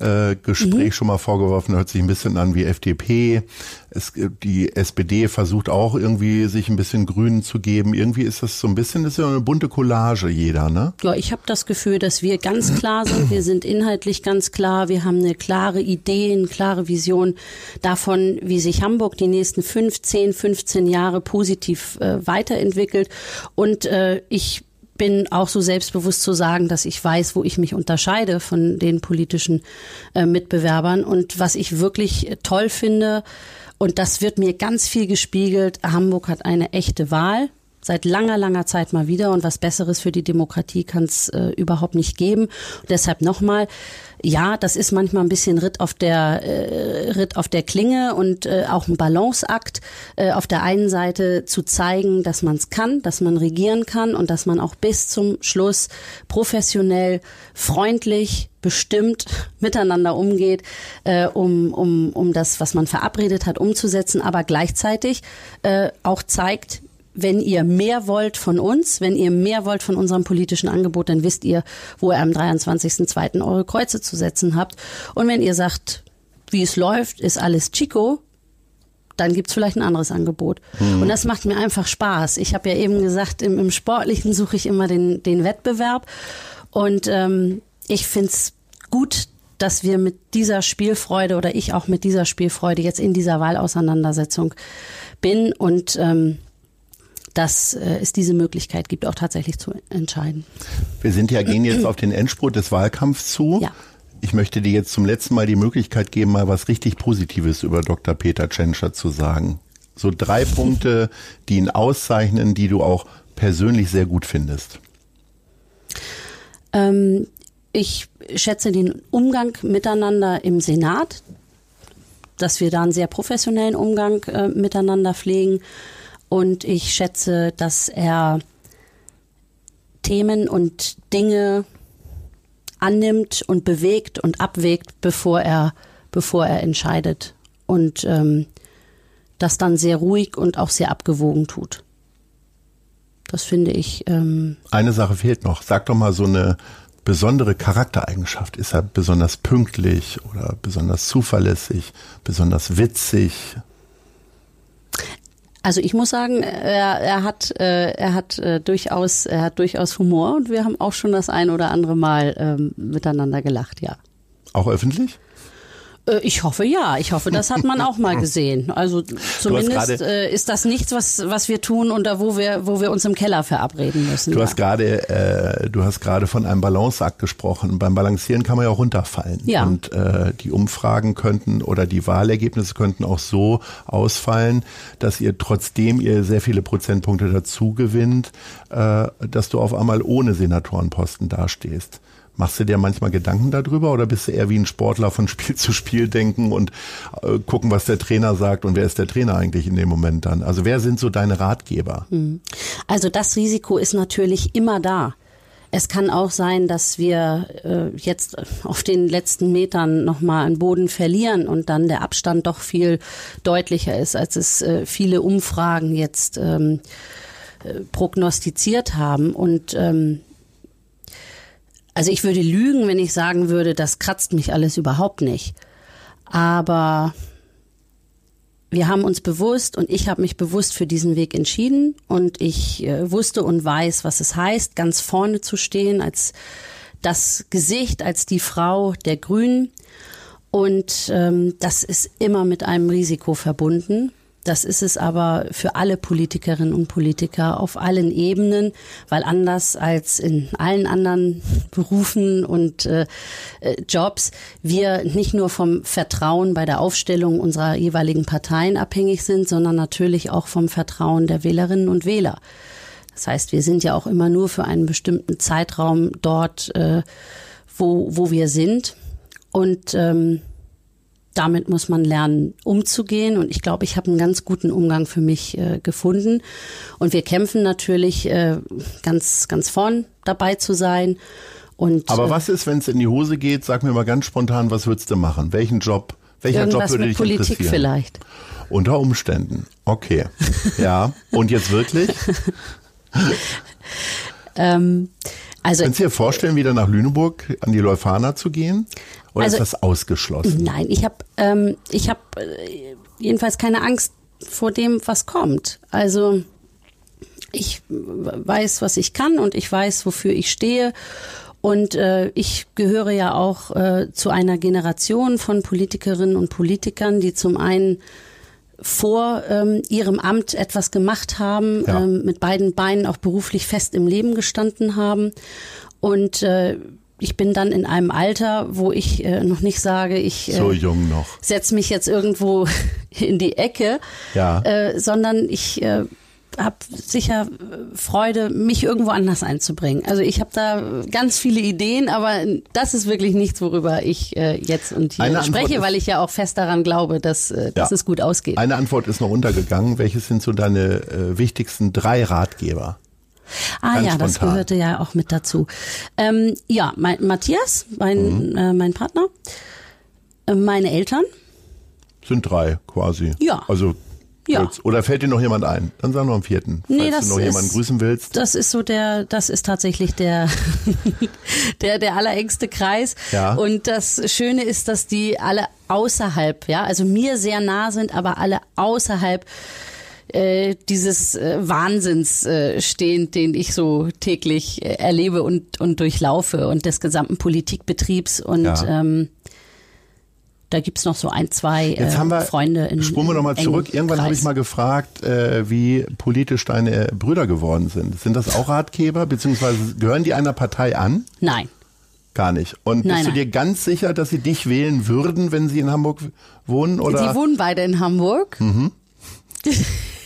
äh, Gespräch Mhm. schon mal vorgeworfen, hört sich ein bisschen an wie FDP. Es, äh, die SPD versucht auch irgendwie sich ein bisschen Grünen zu geben. Irgendwie ist das so ein bisschen, das ist ja eine bunte Collage jeder, ne? Ja, ich habe das Gefühl, dass wir ganz klar sind. Wir sind inhaltlich ganz klar. Wir haben eine klare Idee, eine klare Vision davon, wie sich Hamburg die nächsten 15, 15 Jahre positiv äh, weiterentwickelt. Und äh, ich bin auch so selbstbewusst zu sagen, dass ich weiß, wo ich mich unterscheide von den politischen äh, Mitbewerbern. Und was ich wirklich äh, toll finde, und das wird mir ganz viel gespiegelt, Hamburg hat eine echte Wahl seit langer, langer Zeit mal wieder und was Besseres für die Demokratie kann es äh, überhaupt nicht geben. Und deshalb nochmal, ja, das ist manchmal ein bisschen Ritt auf der äh, Ritt auf der Klinge und äh, auch ein Balanceakt. Äh, auf der einen Seite zu zeigen, dass man es kann, dass man regieren kann und dass man auch bis zum Schluss professionell, freundlich, bestimmt miteinander umgeht, äh, um, um, um das, was man verabredet hat, umzusetzen, aber gleichzeitig äh, auch zeigt, wenn ihr mehr wollt von uns, wenn ihr mehr wollt von unserem politischen Angebot, dann wisst ihr, wo ihr am 23.02. eure Kreuze zu setzen habt. Und wenn ihr sagt, wie es läuft, ist alles Chico, dann gibt's vielleicht ein anderes Angebot. Und das macht mir einfach Spaß. Ich habe ja eben gesagt, im, im Sportlichen suche ich immer den, den Wettbewerb. Und ähm, ich find's gut, dass wir mit dieser Spielfreude oder ich auch mit dieser Spielfreude jetzt in dieser Wahlauseinandersetzung bin und ähm, dass äh, es diese Möglichkeit gibt, auch tatsächlich zu entscheiden. Wir sind ja, gehen jetzt auf den Endspurt des Wahlkampfs zu. Ja. Ich möchte dir jetzt zum letzten Mal die Möglichkeit geben, mal was richtig Positives über Dr. Peter Tschentscher zu sagen. So drei Punkte, die ihn auszeichnen, die du auch persönlich sehr gut findest. Ähm, ich schätze den Umgang miteinander im Senat, dass wir da einen sehr professionellen Umgang äh, miteinander pflegen. Und ich schätze, dass er Themen und Dinge annimmt und bewegt und abwägt, bevor er, bevor er entscheidet. Und ähm, das dann sehr ruhig und auch sehr abgewogen tut. Das finde ich. Ähm, Eine Sache fehlt noch. Sag doch mal so eine besondere Charaktereigenschaft. Ist er besonders pünktlich oder besonders zuverlässig, besonders witzig? Also ich muss sagen, er, er hat, äh, er hat äh, durchaus, er hat durchaus Humor und wir haben auch schon das ein oder andere Mal ähm, miteinander gelacht, ja. Auch öffentlich? Äh, ich hoffe ja. Ich hoffe, das hat man auch mal gesehen. Also zumindest äh, ist das nichts, was, was wir tun und da wo wir, wo wir uns im Keller verabreden müssen. Du ja. hast gerade, äh, du hast gerade von einem Balanceakt gesprochen. Beim Balancieren kann man ja auch runterfallen. Ja. Und äh, die Umfragen könnten oder die Wahlergebnisse könnten auch so ausfallen, dass ihr trotzdem ihr sehr viele Prozentpunkte dazu gewinnt, äh, dass du auf einmal ohne Senatorenposten dastehst. Machst du dir manchmal Gedanken darüber oder bist du eher wie ein Sportler von Spiel zu Spiel denken und äh, gucken, was der Trainer sagt und wer ist der Trainer eigentlich in dem Moment dann? Also wer sind so deine Ratgeber? Also das Risiko ist natürlich immer da. Es kann auch sein, dass wir äh, jetzt auf den letzten Metern nochmal an Boden verlieren und dann der Abstand doch viel deutlicher ist, als es äh, viele Umfragen jetzt ähm, äh, prognostiziert haben. Und ähm, also ich würde lügen, wenn ich sagen würde, das kratzt mich alles überhaupt nicht. Aber wir haben uns bewusst und ich habe mich bewusst für diesen Weg entschieden und ich äh, wusste und weiß, was es heißt, ganz vorne zu stehen als das Gesicht, als die Frau der Grünen. Und ähm, das ist immer mit einem Risiko verbunden. Das ist es aber für alle Politikerinnen und Politiker auf allen Ebenen, weil anders als in allen anderen Berufen und äh, äh, Jobs wir nicht nur vom Vertrauen bei der Aufstellung unserer jeweiligen Parteien abhängig sind, sondern natürlich auch vom Vertrauen der Wählerinnen und Wähler. Das heißt, wir sind ja auch immer nur für einen bestimmten Zeitraum dort, äh, wo, wo wir sind. Und ähm, damit muss man lernen, umzugehen. Und ich glaube, ich habe einen ganz guten Umgang für mich äh, gefunden. Und wir kämpfen natürlich äh, ganz, ganz vorn dabei zu sein. Und, Aber äh, was ist, wenn es in die Hose geht? Sag mir mal ganz spontan, was würdest du machen? Welchen Job? Welcher Job würde mit dich Politik interessieren? vielleicht. Unter Umständen. Okay. Ja. Und jetzt wirklich? Ähm, also Kannst du dir vorstellen, wieder nach Lüneburg an die Leuphana zu gehen? Oder Also- ist das ausgeschlossen? Nein, ich habe ähm, ich habe äh, jedenfalls keine Angst vor dem, was kommt. Also ich weiß, was ich kann und ich weiß, wofür ich stehe. Und äh, ich gehöre ja auch äh, zu einer Generation von Politikerinnen und Politikern, die zum einen vor ähm, ihrem Amt etwas gemacht haben, Ja. ähm, mit beiden Beinen auch beruflich fest im Leben gestanden haben. Und äh, ich bin dann in einem Alter, wo ich äh, noch nicht sage, ich äh, So jung noch. setz mich jetzt irgendwo in die Ecke, Ja. äh, sondern ich äh, habe sicher äh, Freude, mich irgendwo anders einzubringen. Also ich habe da ganz viele Ideen, aber das ist wirklich nichts, worüber ich äh, jetzt und hier Eine spreche, ist- weil ich ja auch fest daran glaube, dass, äh, dass Ja. es gut ausgeht. Eine Antwort ist noch untergegangen. Welches sind so deine äh, wichtigsten drei Ratgeber? Ah Ganz ja, das spontan. gehörte ja auch mit dazu. Ähm, ja, mein, Matthias, mein, Mhm. äh, mein Partner, äh, meine Eltern. Sind drei quasi. Ja. Also Ja. Oder fällt dir noch jemand ein? Dann sag noch einen vierten. Nee, falls das du noch jemanden ist- grüßen willst. Das ist so der, das ist tatsächlich der, der, der allerengste Kreis. Ja. Und das Schöne ist, dass die alle außerhalb, ja, also mir sehr nah sind, aber alle außerhalb äh, dieses äh, Wahnsinns äh, stehen, den ich so täglich äh, erlebe und, und durchlaufe und des gesamten Politikbetriebs. Und Ja. ähm, da gibt's noch so ein, zwei Jetzt äh, haben wir, Freunde in springen wir nochmal zurück. Irgendwann habe ich mal gefragt, äh, wie politisch deine Brüder geworden sind. Sind das auch Ratgeber, beziehungsweise gehören die einer Partei an? Nein. Gar nicht. Und Nein, bist du nein. dir ganz sicher, dass sie dich wählen würden, wenn sie in Hamburg wohnen? Oder? Die wohnen beide in Hamburg. Mhm.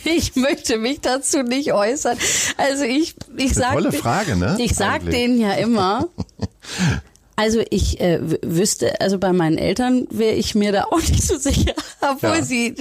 Ich möchte mich dazu nicht äußern. Also ich, ich eine sag, tolle Frage, ne? Ich sag Eigentlich. denen ja immer. Also ich äh, wüsste, also bei meinen Eltern wäre ich mir da auch nicht so sicher, obwohl Ja. sie,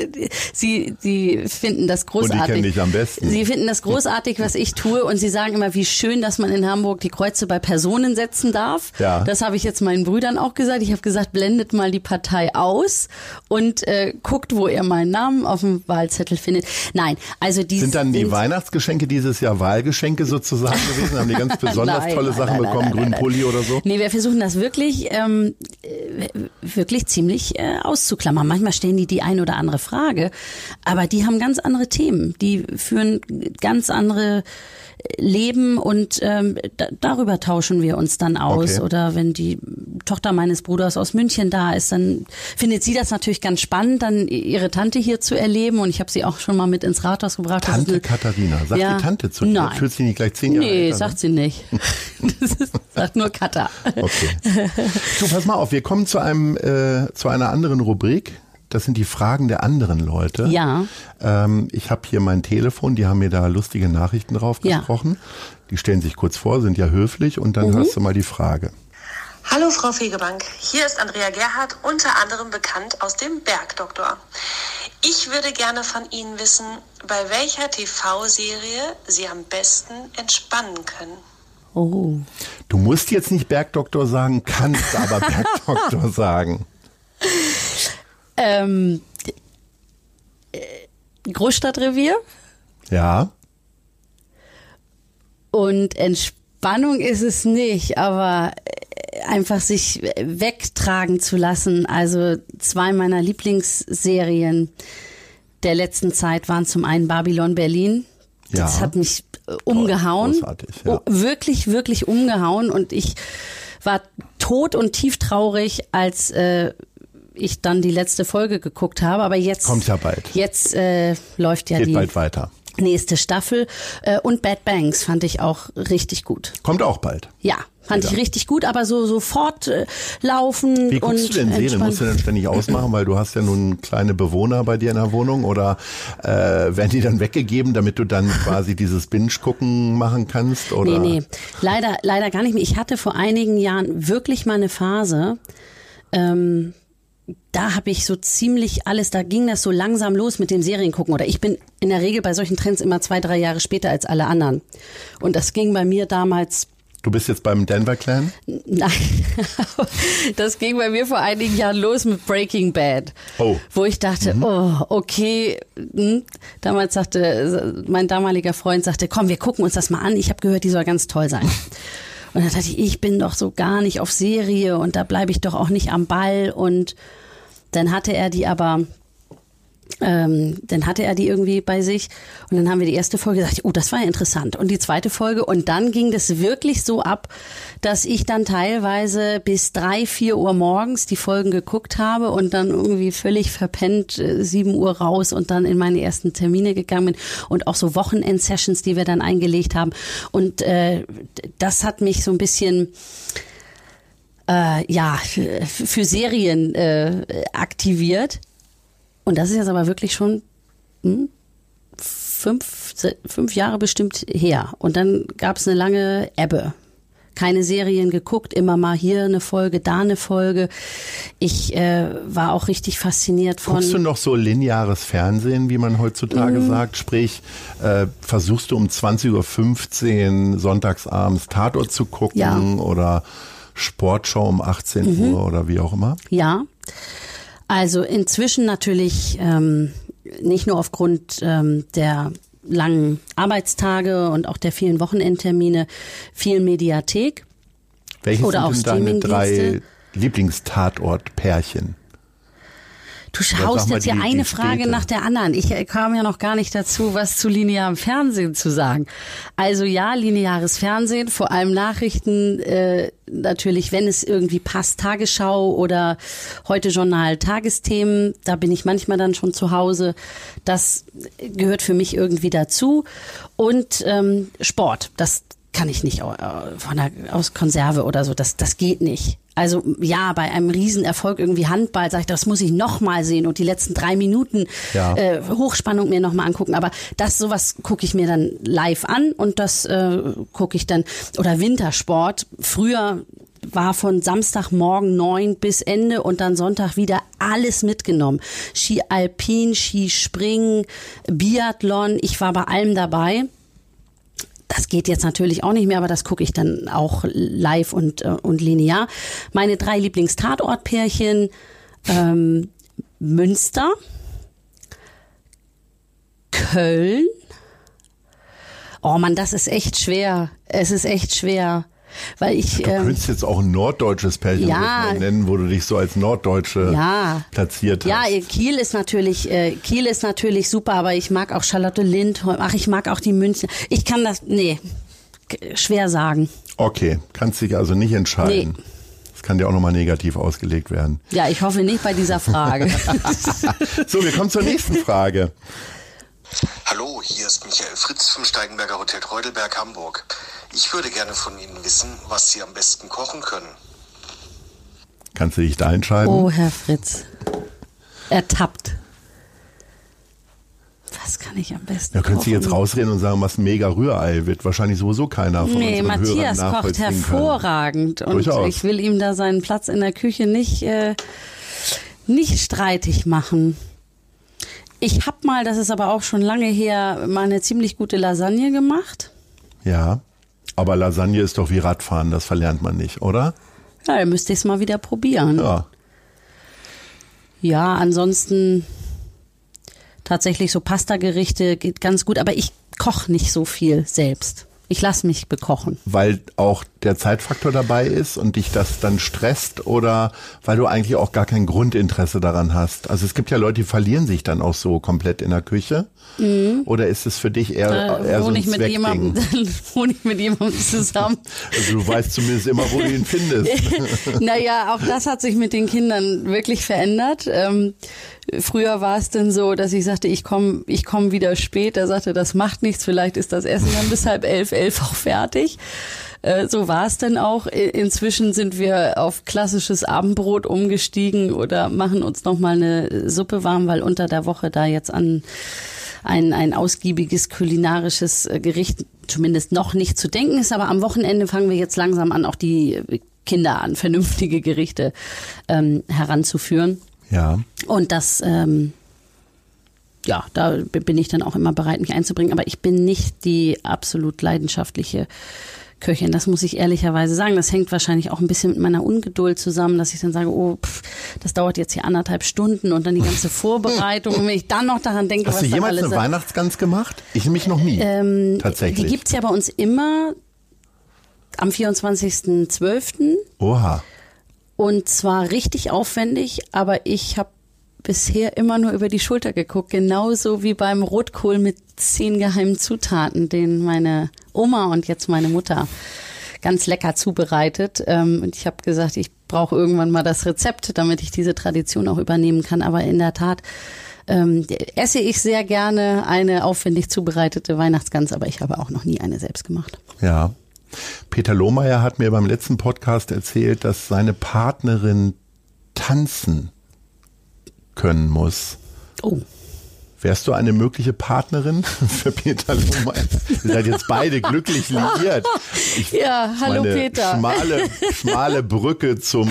sie, sie finden das großartig. kennen dich am besten. Sie finden das großartig, was ich tue und sie sagen immer, wie schön, dass man in Hamburg die Kreuze bei Personen setzen darf. Ja. Das habe ich jetzt meinen Brüdern auch gesagt. Ich habe gesagt, blendet mal die Partei aus und äh, guckt, wo ihr meinen Namen auf dem Wahlzettel findet. Nein, also die Sind dann die Weihnachtsgeschenke dieses Jahr Wahlgeschenke sozusagen gewesen? Haben die ganz besonders Nein, tolle nein, Sachen nein, bekommen, grünen Pulli oder so? Nee, wir versuchen das wirklich, ähm, äh, wirklich ziemlich äh, auszuklammern. Manchmal stellen die die ein oder andere Frage, aber die haben ganz andere Themen. Die führen ganz andere leben und ähm, da, darüber tauschen wir uns dann aus. Okay. Oder wenn die Tochter meines Bruders aus München da ist, dann findet sie das natürlich ganz spannend, dann ihre Tante hier zu erleben. Und ich habe sie auch schon mal mit ins Rathaus gebracht. Tante eine, Katharina, sagt ja, die Tante zu dir? Nein. Fühlt sie nicht gleich zehn Jahre Nee, sagt sie nicht. das ist, sagt nur Katha. Okay. Du, pass mal auf, wir kommen zu einem äh, zu einer anderen Rubrik das sind die Fragen der anderen Leute. Ja. Ähm, ich habe hier mein Telefon, die haben mir da lustige Nachrichten drauf gesprochen. Ja. Die stellen sich kurz vor, sind ja höflich und dann mhm. hörst du mal die Frage. Hallo Frau Fegebank, hier ist Andrea Gerhardt, unter anderem bekannt aus dem Bergdoktor. Ich würde gerne von Ihnen wissen, bei welcher TV-Serie Sie am besten entspannen können. Oh. Du musst jetzt nicht Bergdoktor sagen, kannst aber Bergdoktor sagen. Ähm, Großstadtrevier. Ja. Und Entspannung ist es nicht, aber einfach sich wegtragen zu lassen. Also zwei meiner Lieblingsserien der letzten Zeit waren zum einen Babylon Berlin. Das ja. hat mich umgehauen. Großartig, ja. Wirklich, wirklich umgehauen. Und ich war tot und tief traurig, als äh, ich dann die letzte Folge geguckt habe. Aber jetzt kommt ja bald. Jetzt äh, läuft ja Geht die bald weiter. nächste Staffel äh, und Bad Banks fand ich auch richtig gut. Kommt auch bald. Ja, fand Wieder. ich richtig gut, aber so sofort äh, laufen Wie guckst und du denn Serien? Musst du denn ständig ausmachen, weil du hast ja nun kleine Bewohner bei dir in der Wohnung oder äh, werden die dann weggegeben, damit du dann quasi dieses Binge-Gucken machen kannst? Oder? Nee, nee, leider, leider gar nicht mehr. Ich hatte vor einigen Jahren wirklich mal eine Phase, ähm, da habe ich so ziemlich alles, da ging das so langsam los mit dem Seriengucken. Oder ich bin in der Regel bei solchen Trends immer zwei, drei Jahre später als alle anderen. Und das ging bei mir damals. Du bist jetzt beim Denver Clan? Nein, das ging bei mir vor einigen Jahren los mit Breaking Bad. Oh. Wo ich dachte, mhm. oh, okay. Hm. Damals sagte, mein damaliger Freund sagte, komm, wir gucken uns das mal an. Ich habe gehört, die soll ganz toll sein. Und dann dachte ich, ich bin doch so gar nicht auf Serie und da bleibe ich doch auch nicht am Ball. Und dann hatte er die aber ähm, dann hatte er die irgendwie bei sich und dann haben wir die erste Folge gesagt, oh, das war ja interessant. Und die zweite Folge und dann ging das wirklich so ab, dass ich dann teilweise bis drei, vier Uhr morgens die Folgen geguckt habe und dann irgendwie völlig verpennt äh, sieben Uhr raus und dann in meine ersten Termine gegangen bin und auch so Wochenend-Sessions, die wir dann eingelegt haben. Und äh, das hat mich so ein bisschen äh, ja, für Serien äh, aktiviert. Und das ist jetzt aber wirklich schon hm, fünf, fünf Jahre bestimmt her. Und dann gab es eine lange Ebbe. Keine Serien geguckt, immer mal hier eine Folge, da eine Folge. Ich äh, war auch richtig fasziniert von. Guckst du noch so lineares Fernsehen, wie man heutzutage mm. sagt? Sprich, äh, versuchst du um 20.15 Uhr sonntagsabends Tatort zu gucken ja. oder Sportshow um 18 mhm. Uhr oder wie auch immer? Ja. Also inzwischen natürlich ähm, nicht nur aufgrund ähm, der langen Arbeitstage und auch der vielen Wochenendtermine viel Mediathek. Welche oder sind denn deine drei Lieblingstatort-Pärchen? Du schaust jetzt hier eine Frage Städte. nach der anderen. Ich äh, kam ja noch gar nicht dazu, was zu linearem Fernsehen zu sagen. Also ja, lineares Fernsehen, vor allem Nachrichten, äh, natürlich, wenn es irgendwie passt, Tagesschau oder heute Journal Tagesthemen, da bin ich manchmal dann schon zu Hause. Das gehört für mich irgendwie dazu. Und ähm, Sport, das kann ich nicht äh, von der, aus Konserve oder so, das, das geht nicht. Also ja, bei einem Riesenerfolg irgendwie Handball sage ich, das muss ich noch mal sehen und die letzten drei Minuten ja. äh, Hochspannung mir noch mal angucken. Aber das sowas gucke ich mir dann live an und das äh, gucke ich dann oder Wintersport. Früher war von Samstagmorgen neun bis Ende und dann Sonntag wieder alles mitgenommen. Ski Alpin, Ski Springen, Biathlon. Ich war bei allem dabei. Das geht jetzt natürlich auch nicht mehr, aber das gucke ich dann auch live und, äh, und linear. Meine drei Lieblingstatortpärchen, ähm, Münster, Köln. Oh man, das ist echt schwer. Es ist echt schwer. Weil ich, Du ähm, könntest jetzt auch ein norddeutsches Pärchen Ja. nennen, wo du dich so als Norddeutsche Ja. platziert ja, hast. Kiel ist natürlich, äh, Kiel ist natürlich super, aber ich mag auch Charlotte Lindholm. Ach, ich mag auch die München. Ich kann das, nee, schwer sagen. Okay, kannst dich also nicht entscheiden. Nee. Das kann dir auch nochmal negativ ausgelegt werden. Ja, ich hoffe nicht bei dieser Frage. So, wir kommen zur nächsten Frage. Hallo, hier ist Michael Fritz vom Steigenberger Hotel Treudelberg Hamburg. Ich würde gerne von Ihnen wissen, was Sie am besten kochen können. Kannst du dich da entscheiden? oh, Herr Fritz. Ertappt. Was kann ich am besten könntest du kochen? jetzt rausreden und sagen, was ein mega Rührei wird wahrscheinlich sowieso keiner von Nee, unseren Matthias Hörern kocht hervorragend und Durchaus. ich will ihm da seinen Platz in der Küche nicht, äh, nicht streitig machen. Ich hab mal, das ist aber auch schon lange her, mal eine ziemlich gute Lasagne gemacht. Können. Ja, aber Lasagne ist doch wie Radfahren, das verlernt man nicht, oder? Ja, dann müsste ich es mal wieder probieren. Ja. Ja, ansonsten tatsächlich so Pastagerichte geht ganz gut, aber ich koche nicht so viel selbst. Ich lasse mich bekochen. Weil auch der Zeitfaktor dabei ist und dich das dann stresst oder weil du eigentlich auch gar kein Grundinteresse daran hast. Also es gibt ja Leute, die verlieren sich dann auch so komplett in der Küche. Oder ist es für dich eher, Äh, eher so ein ich mit jemandem, wohne ich mit jemandem zusammen. Also du weißt zumindest immer, wo du ihn findest. naja, auch das hat sich mit den Kindern wirklich verändert. Ähm, früher war es dann so, dass ich sagte, ich komme ich komm wieder spät. Er sagte, das macht nichts, vielleicht ist das Essen dann bis halb elf, elf auch fertig. Äh, So war es dann auch. Inzwischen sind wir auf klassisches Abendbrot umgestiegen oder machen uns noch mal eine Suppe warm, weil unter der Woche da jetzt an ein, ein ausgiebiges kulinarisches äh, Gericht zumindest noch nicht zu denken ist. Aber am Wochenende fangen wir jetzt langsam an, auch die Kinder an vernünftige Gerichte ähm, heranzuführen. Ja. Und das, ähm, ja, da bin ich dann auch immer bereit, mich einzubringen. Aber ich bin nicht die absolut leidenschaftliche Köchin. Das muss ich ehrlicherweise sagen. Das hängt wahrscheinlich auch ein bisschen mit meiner Ungeduld zusammen, dass ich dann sage, oh, pff, das dauert jetzt hier anderthalb Stunden und dann die ganze Vorbereitung. Und wenn ich dann noch daran denke, Hast was du jemals eine Weihnachtsgans gemacht? Ich mich noch nie. Tatsächlich. Ähm, Die gibt's ja bei uns immer am 24.12. Oha. Und zwar richtig aufwendig, aber ich habe bisher immer nur über die Schulter geguckt, genauso wie beim Rotkohl mit zehn geheimen Zutaten, den meine Oma und jetzt meine Mutter ganz lecker zubereitet. Ähm, Und ich habe gesagt, ich brauche irgendwann mal das Rezept, damit ich diese Tradition auch übernehmen kann. Aber in der Tat ähm, esse ich sehr gerne eine aufwendig zubereitete Weihnachtsgans, aber ich habe auch noch nie eine selbst gemacht. Ja. Peter Lohmeier hat mir beim letzten Podcast erzählt, dass seine Partnerin tanzen können muss. Oh. Wärst du eine mögliche Partnerin für Peter Lohmeier? Ihr seid jetzt beide glücklich liiert. Ich, Ja, hallo meine Peter. Schmale, schmale Brücke zum,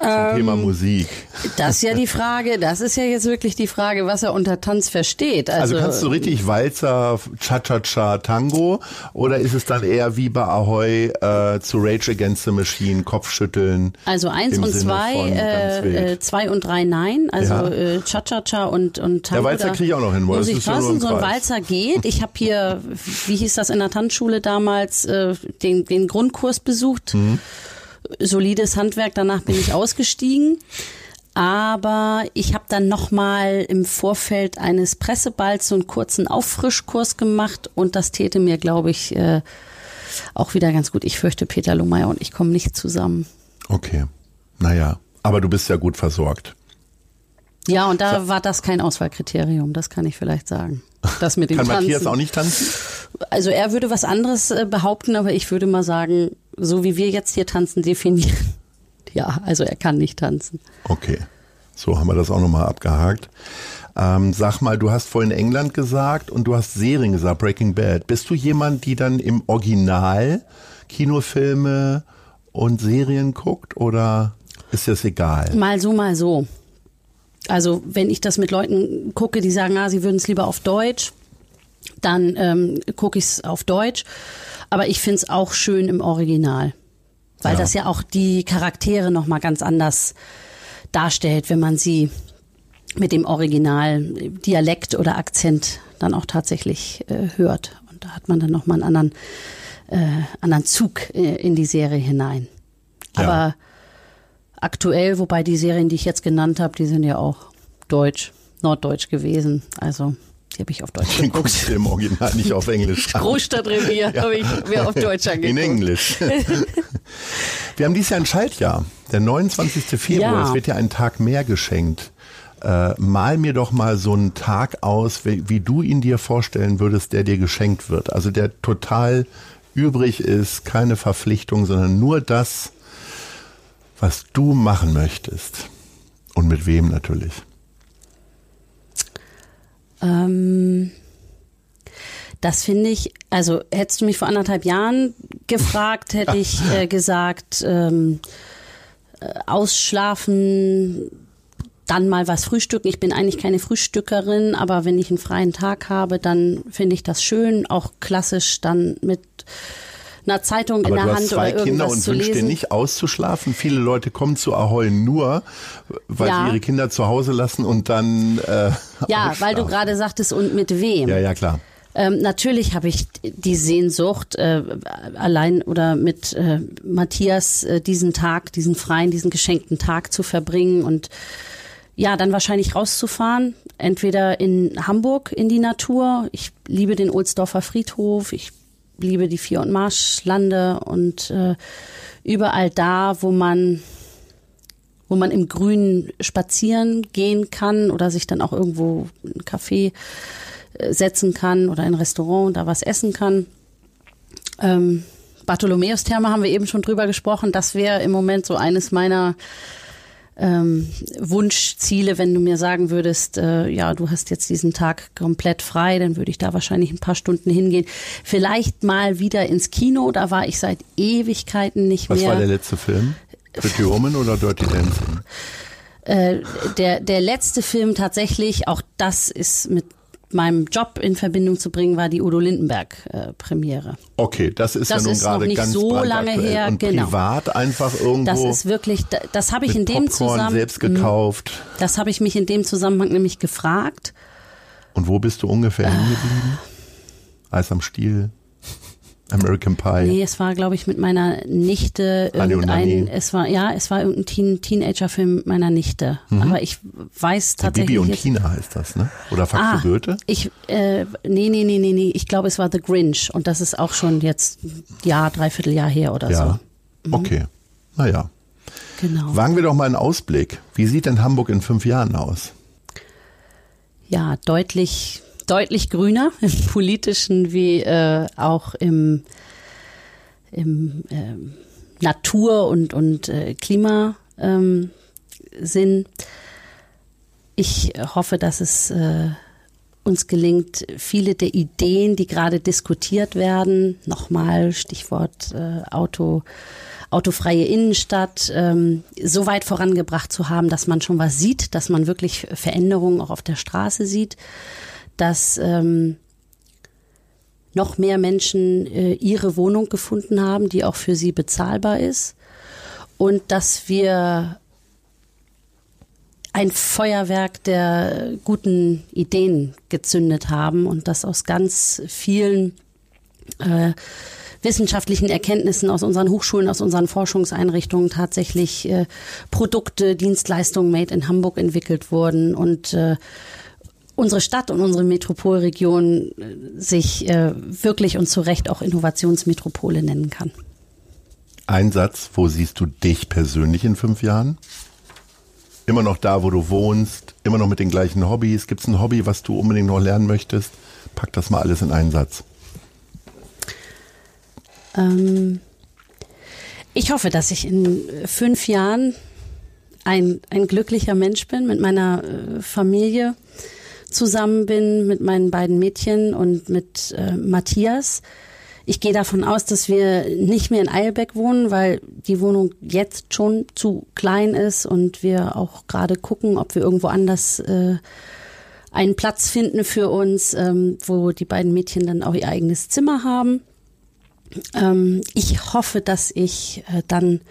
zum Ähm, Thema Musik. Das ist ja die Frage, das ist ja jetzt wirklich die Frage, was er unter Tanz versteht. Also, Also, kannst du richtig Walzer, Cha-Cha-Cha, Tango oder ist es dann eher wie bei Ahoy äh, zu Rage Against the Machine, Kopfschütteln? also eins und Sinne zwei, äh, äh, zwei und drei nein. Also Ja. äh, Cha-Cha-Cha und, und Tango. Walzer da krieg ich auch noch hin, Muss das ich ein so ein. Walzer geht. Ich habe hier, wie hieß das in der Tanzschule damals, äh, den, den Grundkurs besucht. Mhm. Solides Handwerk, danach bin ich ausgestiegen. Aber ich habe dann nochmal im Vorfeld eines Presseballs so einen kurzen Auffrischkurs gemacht und das täte mir, glaube ich, äh, auch wieder ganz gut. Ich fürchte, Peter Lohmeier und ich kommen nicht zusammen. Okay. Naja, aber du bist ja gut versorgt. Ja, und da war das kein Auswahlkriterium, das kann ich vielleicht sagen. Das mit dem Kann Tanzen. Matthias auch nicht tanzen? Also er würde was anderes äh, behaupten, aber ich würde mal sagen, so wie wir jetzt hier tanzen definieren. Ja, also er kann nicht tanzen. Okay. So haben wir das auch nochmal abgehakt. Ähm, sag mal, du hast vorhin England gesagt und du hast Serien gesagt, Breaking Bad. Bist du jemand, die dann im Original Kinofilme und Serien guckt oder ist das egal? Mal so, mal so. Also wenn ich das mit Leuten gucke, die sagen, ah, sie würden es lieber auf Deutsch, dann ähm, gucke ich es auf Deutsch. Aber ich finde es auch schön im Original. Weil Ja. das ja auch die Charaktere nochmal ganz anders darstellt, wenn man sie mit dem Original Dialekt oder Akzent dann auch tatsächlich äh, hört. Und da hat man dann nochmal einen anderen äh, anderen Zug äh, in die Serie hinein. Aber Ja. aktuell, wobei die Serien, die ich jetzt genannt habe, die sind ja auch deutsch, norddeutsch gewesen. Also die habe ich auf Deutsch Den guckst geguckt. du im Original nicht auf Englisch an. Großstadtrevier habe ich mir auf Deutsch angeguckt. In Englisch. Wir haben dieses Jahr ein Schaltjahr. Der 29. Februar. Ja. Es wird ja ein Tag mehr geschenkt. Äh, mal mir doch mal so einen Tag aus, wie, wie du ihn dir vorstellen würdest, der dir geschenkt wird. Also der total übrig ist, keine Verpflichtung, sondern nur das, was du machen möchtest. Und mit wem natürlich. Ähm, das finde ich, also hättest du mich vor anderthalb Jahren gefragt, hätte ich äh, gesagt, ähm, äh, ausschlafen, dann mal was frühstücken. Ich bin eigentlich keine Frühstückerin, aber wenn ich einen freien Tag habe, dann finde ich das schön, auch klassisch dann mit einer Zeitung Aber in der du Hand hast zwei oder irgendwas Kinder und zu wünschst dir lesen. nicht auszuschlafen. Viele Leute kommen zu Ahoi nur, weil Ja. sie ihre Kinder zu Hause lassen und dann äh, ja, weil du gerade sagtest, und mit wem? Ja, ja, klar. Ähm, natürlich habe ich die Sehnsucht, äh, allein oder mit äh, Matthias äh, diesen Tag, diesen freien, diesen geschenkten Tag zu verbringen und ja, dann wahrscheinlich rauszufahren, entweder in Hamburg in die Natur. Ich liebe den Ohlsdorfer Friedhof, ich liebe die Vier- und Marschlande und äh, überall da, wo man wo man im Grünen spazieren gehen kann oder sich dann auch irgendwo in ein Café äh, setzen kann oder in ein Restaurant da was essen kann. Ähm, Bartholomäustherme haben wir eben schon drüber gesprochen. Das wäre im Moment so eines meiner ähm, Wunschziele, wenn du mir sagen würdest, äh, ja, du hast jetzt diesen Tag komplett frei, dann würde ich da wahrscheinlich ein paar Stunden hingehen. Vielleicht mal wieder ins Kino, da war ich seit Ewigkeiten nicht Was mehr. war der letzte Film? Pretty Woman oder Dirty Dancing? Äh, der, der letzte Film tatsächlich, auch das ist mit meinem Job in Verbindung zu bringen, war die Udo Lindenberg äh, Premiere. Okay, das ist Das ja nun gerade nicht ganz so lange her, Und genau. privat einfach irgendwo Das ist wirklich, da- das habe ich in dem Zusammenhang, selbst gekauft. das habe ich mich in dem Zusammenhang nämlich gefragt. Und wo bist du ungefähr hängen geblieben? Eis am Stiel, American Pie. Nee, es war, glaube ich, mit meiner Nichte irgendein, es war, ja, es war irgendein Teen, Teenager-Film mit meiner Nichte. Aber ich weiß tatsächlich Bibi und Tina heißt das, ne? Oder Faxe Ah, Goethe? ich, äh, nee, nee, nee, nee, nee, ich glaube, es war The Grinch und das ist auch schon jetzt ein Jahr, dreiviertel Jahr her oder Ja. so. Okay. Naja. Genau. Wagen wir doch mal einen Ausblick. Wie sieht denn Hamburg in fünf Jahren aus? ja, deutlich, deutlich grüner im politischen wie äh, auch im, im ähm, Natur- und, und äh, Klimasinn. Ähm, ich hoffe, dass es äh, uns gelingt, viele der Ideen, die gerade diskutiert werden, nochmal Stichwort äh, Auto, autofreie Innenstadt, ähm, so weit vorangebracht zu haben, dass man schon was sieht, dass man wirklich Veränderungen auch auf der Straße sieht, dass ähm, noch mehr Menschen äh, ihre Wohnung gefunden haben, die auch für sie bezahlbar ist. Und dass wir ein Feuerwerk der guten Ideen gezündet haben und das aus ganz vielen äh, wissenschaftlichen Erkenntnissen aus unseren Hochschulen, aus unseren Forschungseinrichtungen tatsächlich äh, Produkte, Dienstleistungen made in Hamburg entwickelt wurden. Und äh, unsere Stadt und unsere Metropolregion äh, sich äh, wirklich und zu Recht auch Innovationsmetropole nennen kann. Ein Satz, wo siehst du dich persönlich in fünf Jahren? Immer noch da, wo du wohnst, immer noch mit den gleichen Hobbys. Gibt es ein Hobby, was du unbedingt noch lernen möchtest? Pack das mal alles in einen Satz. Ähm, ich hoffe, dass ich in fünf Jahren ein, ein glücklicher Mensch bin, mit meiner äh, Familie zusammen bin, mit meinen beiden Mädchen und mit äh, Matthias. Ich gehe davon aus, dass wir nicht mehr in Eilbeck wohnen, weil die Wohnung jetzt schon zu klein ist und wir auch gerade gucken, ob wir irgendwo anders äh, einen Platz finden für uns, ähm, wo die beiden Mädchen dann auch ihr eigenes Zimmer haben. Ähm, ich hoffe, dass ich äh, dann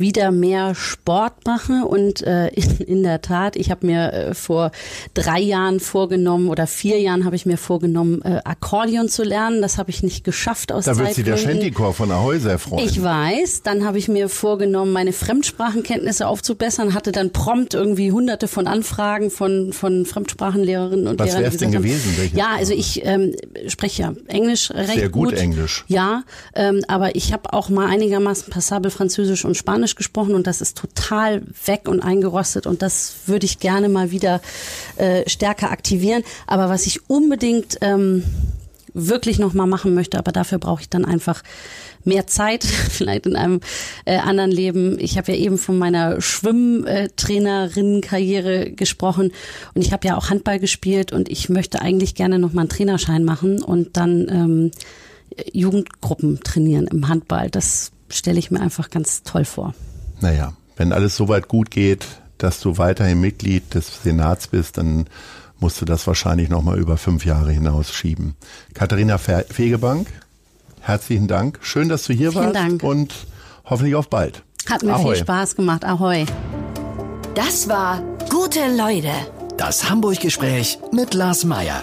wieder mehr Sport mache und äh, in, in der Tat, ich habe mir äh, vor drei Jahren vorgenommen oder vier Jahren habe ich mir vorgenommen, äh, Akkordeon zu lernen. Das habe ich nicht geschafft aus Da wird sich der. Shantychor von Ahoy sehr freuen. Ich weiß, dann habe ich mir vorgenommen, meine Fremdsprachenkenntnisse aufzubessern, hatte dann prompt irgendwie hunderte von Anfragen von, von Fremdsprachenlehrerinnen und Was Lehrern. die wär's denn haben, gewesen? Welche Ja, also ich ähm, spreche ja Englisch recht Sehr gut Englisch. Ja, ähm, aber ich habe auch mal einigermaßen passabel Französisch und Spanisch gesprochen und das ist total weg und eingerostet und das würde ich gerne mal wieder äh, stärker aktivieren. Aber was ich unbedingt ähm, wirklich noch mal machen möchte, aber dafür brauche ich dann einfach mehr Zeit, vielleicht in einem äh, anderen Leben. Ich habe ja eben von meiner Schwimmtrainerinnenkarriere gesprochen und ich habe ja auch Handball gespielt und ich möchte eigentlich gerne noch mal einen Trainerschein machen und dann ähm, Jugendgruppen trainieren im Handball. Das stelle ich mir einfach ganz toll vor. Naja, wenn alles soweit gut geht, dass du weiterhin Mitglied des Senats bist, dann musst du das wahrscheinlich nochmal über fünf Jahre hinaus schieben. Katharina Fe- Fegebank, herzlichen Dank. Schön, dass du hier Vielen warst Dank. und hoffentlich auf bald. Hat mir Ahoi. viel Spaß gemacht. Ahoi. Das war Gute Leute Das Hamburg-Gespräch mit Lars Meier.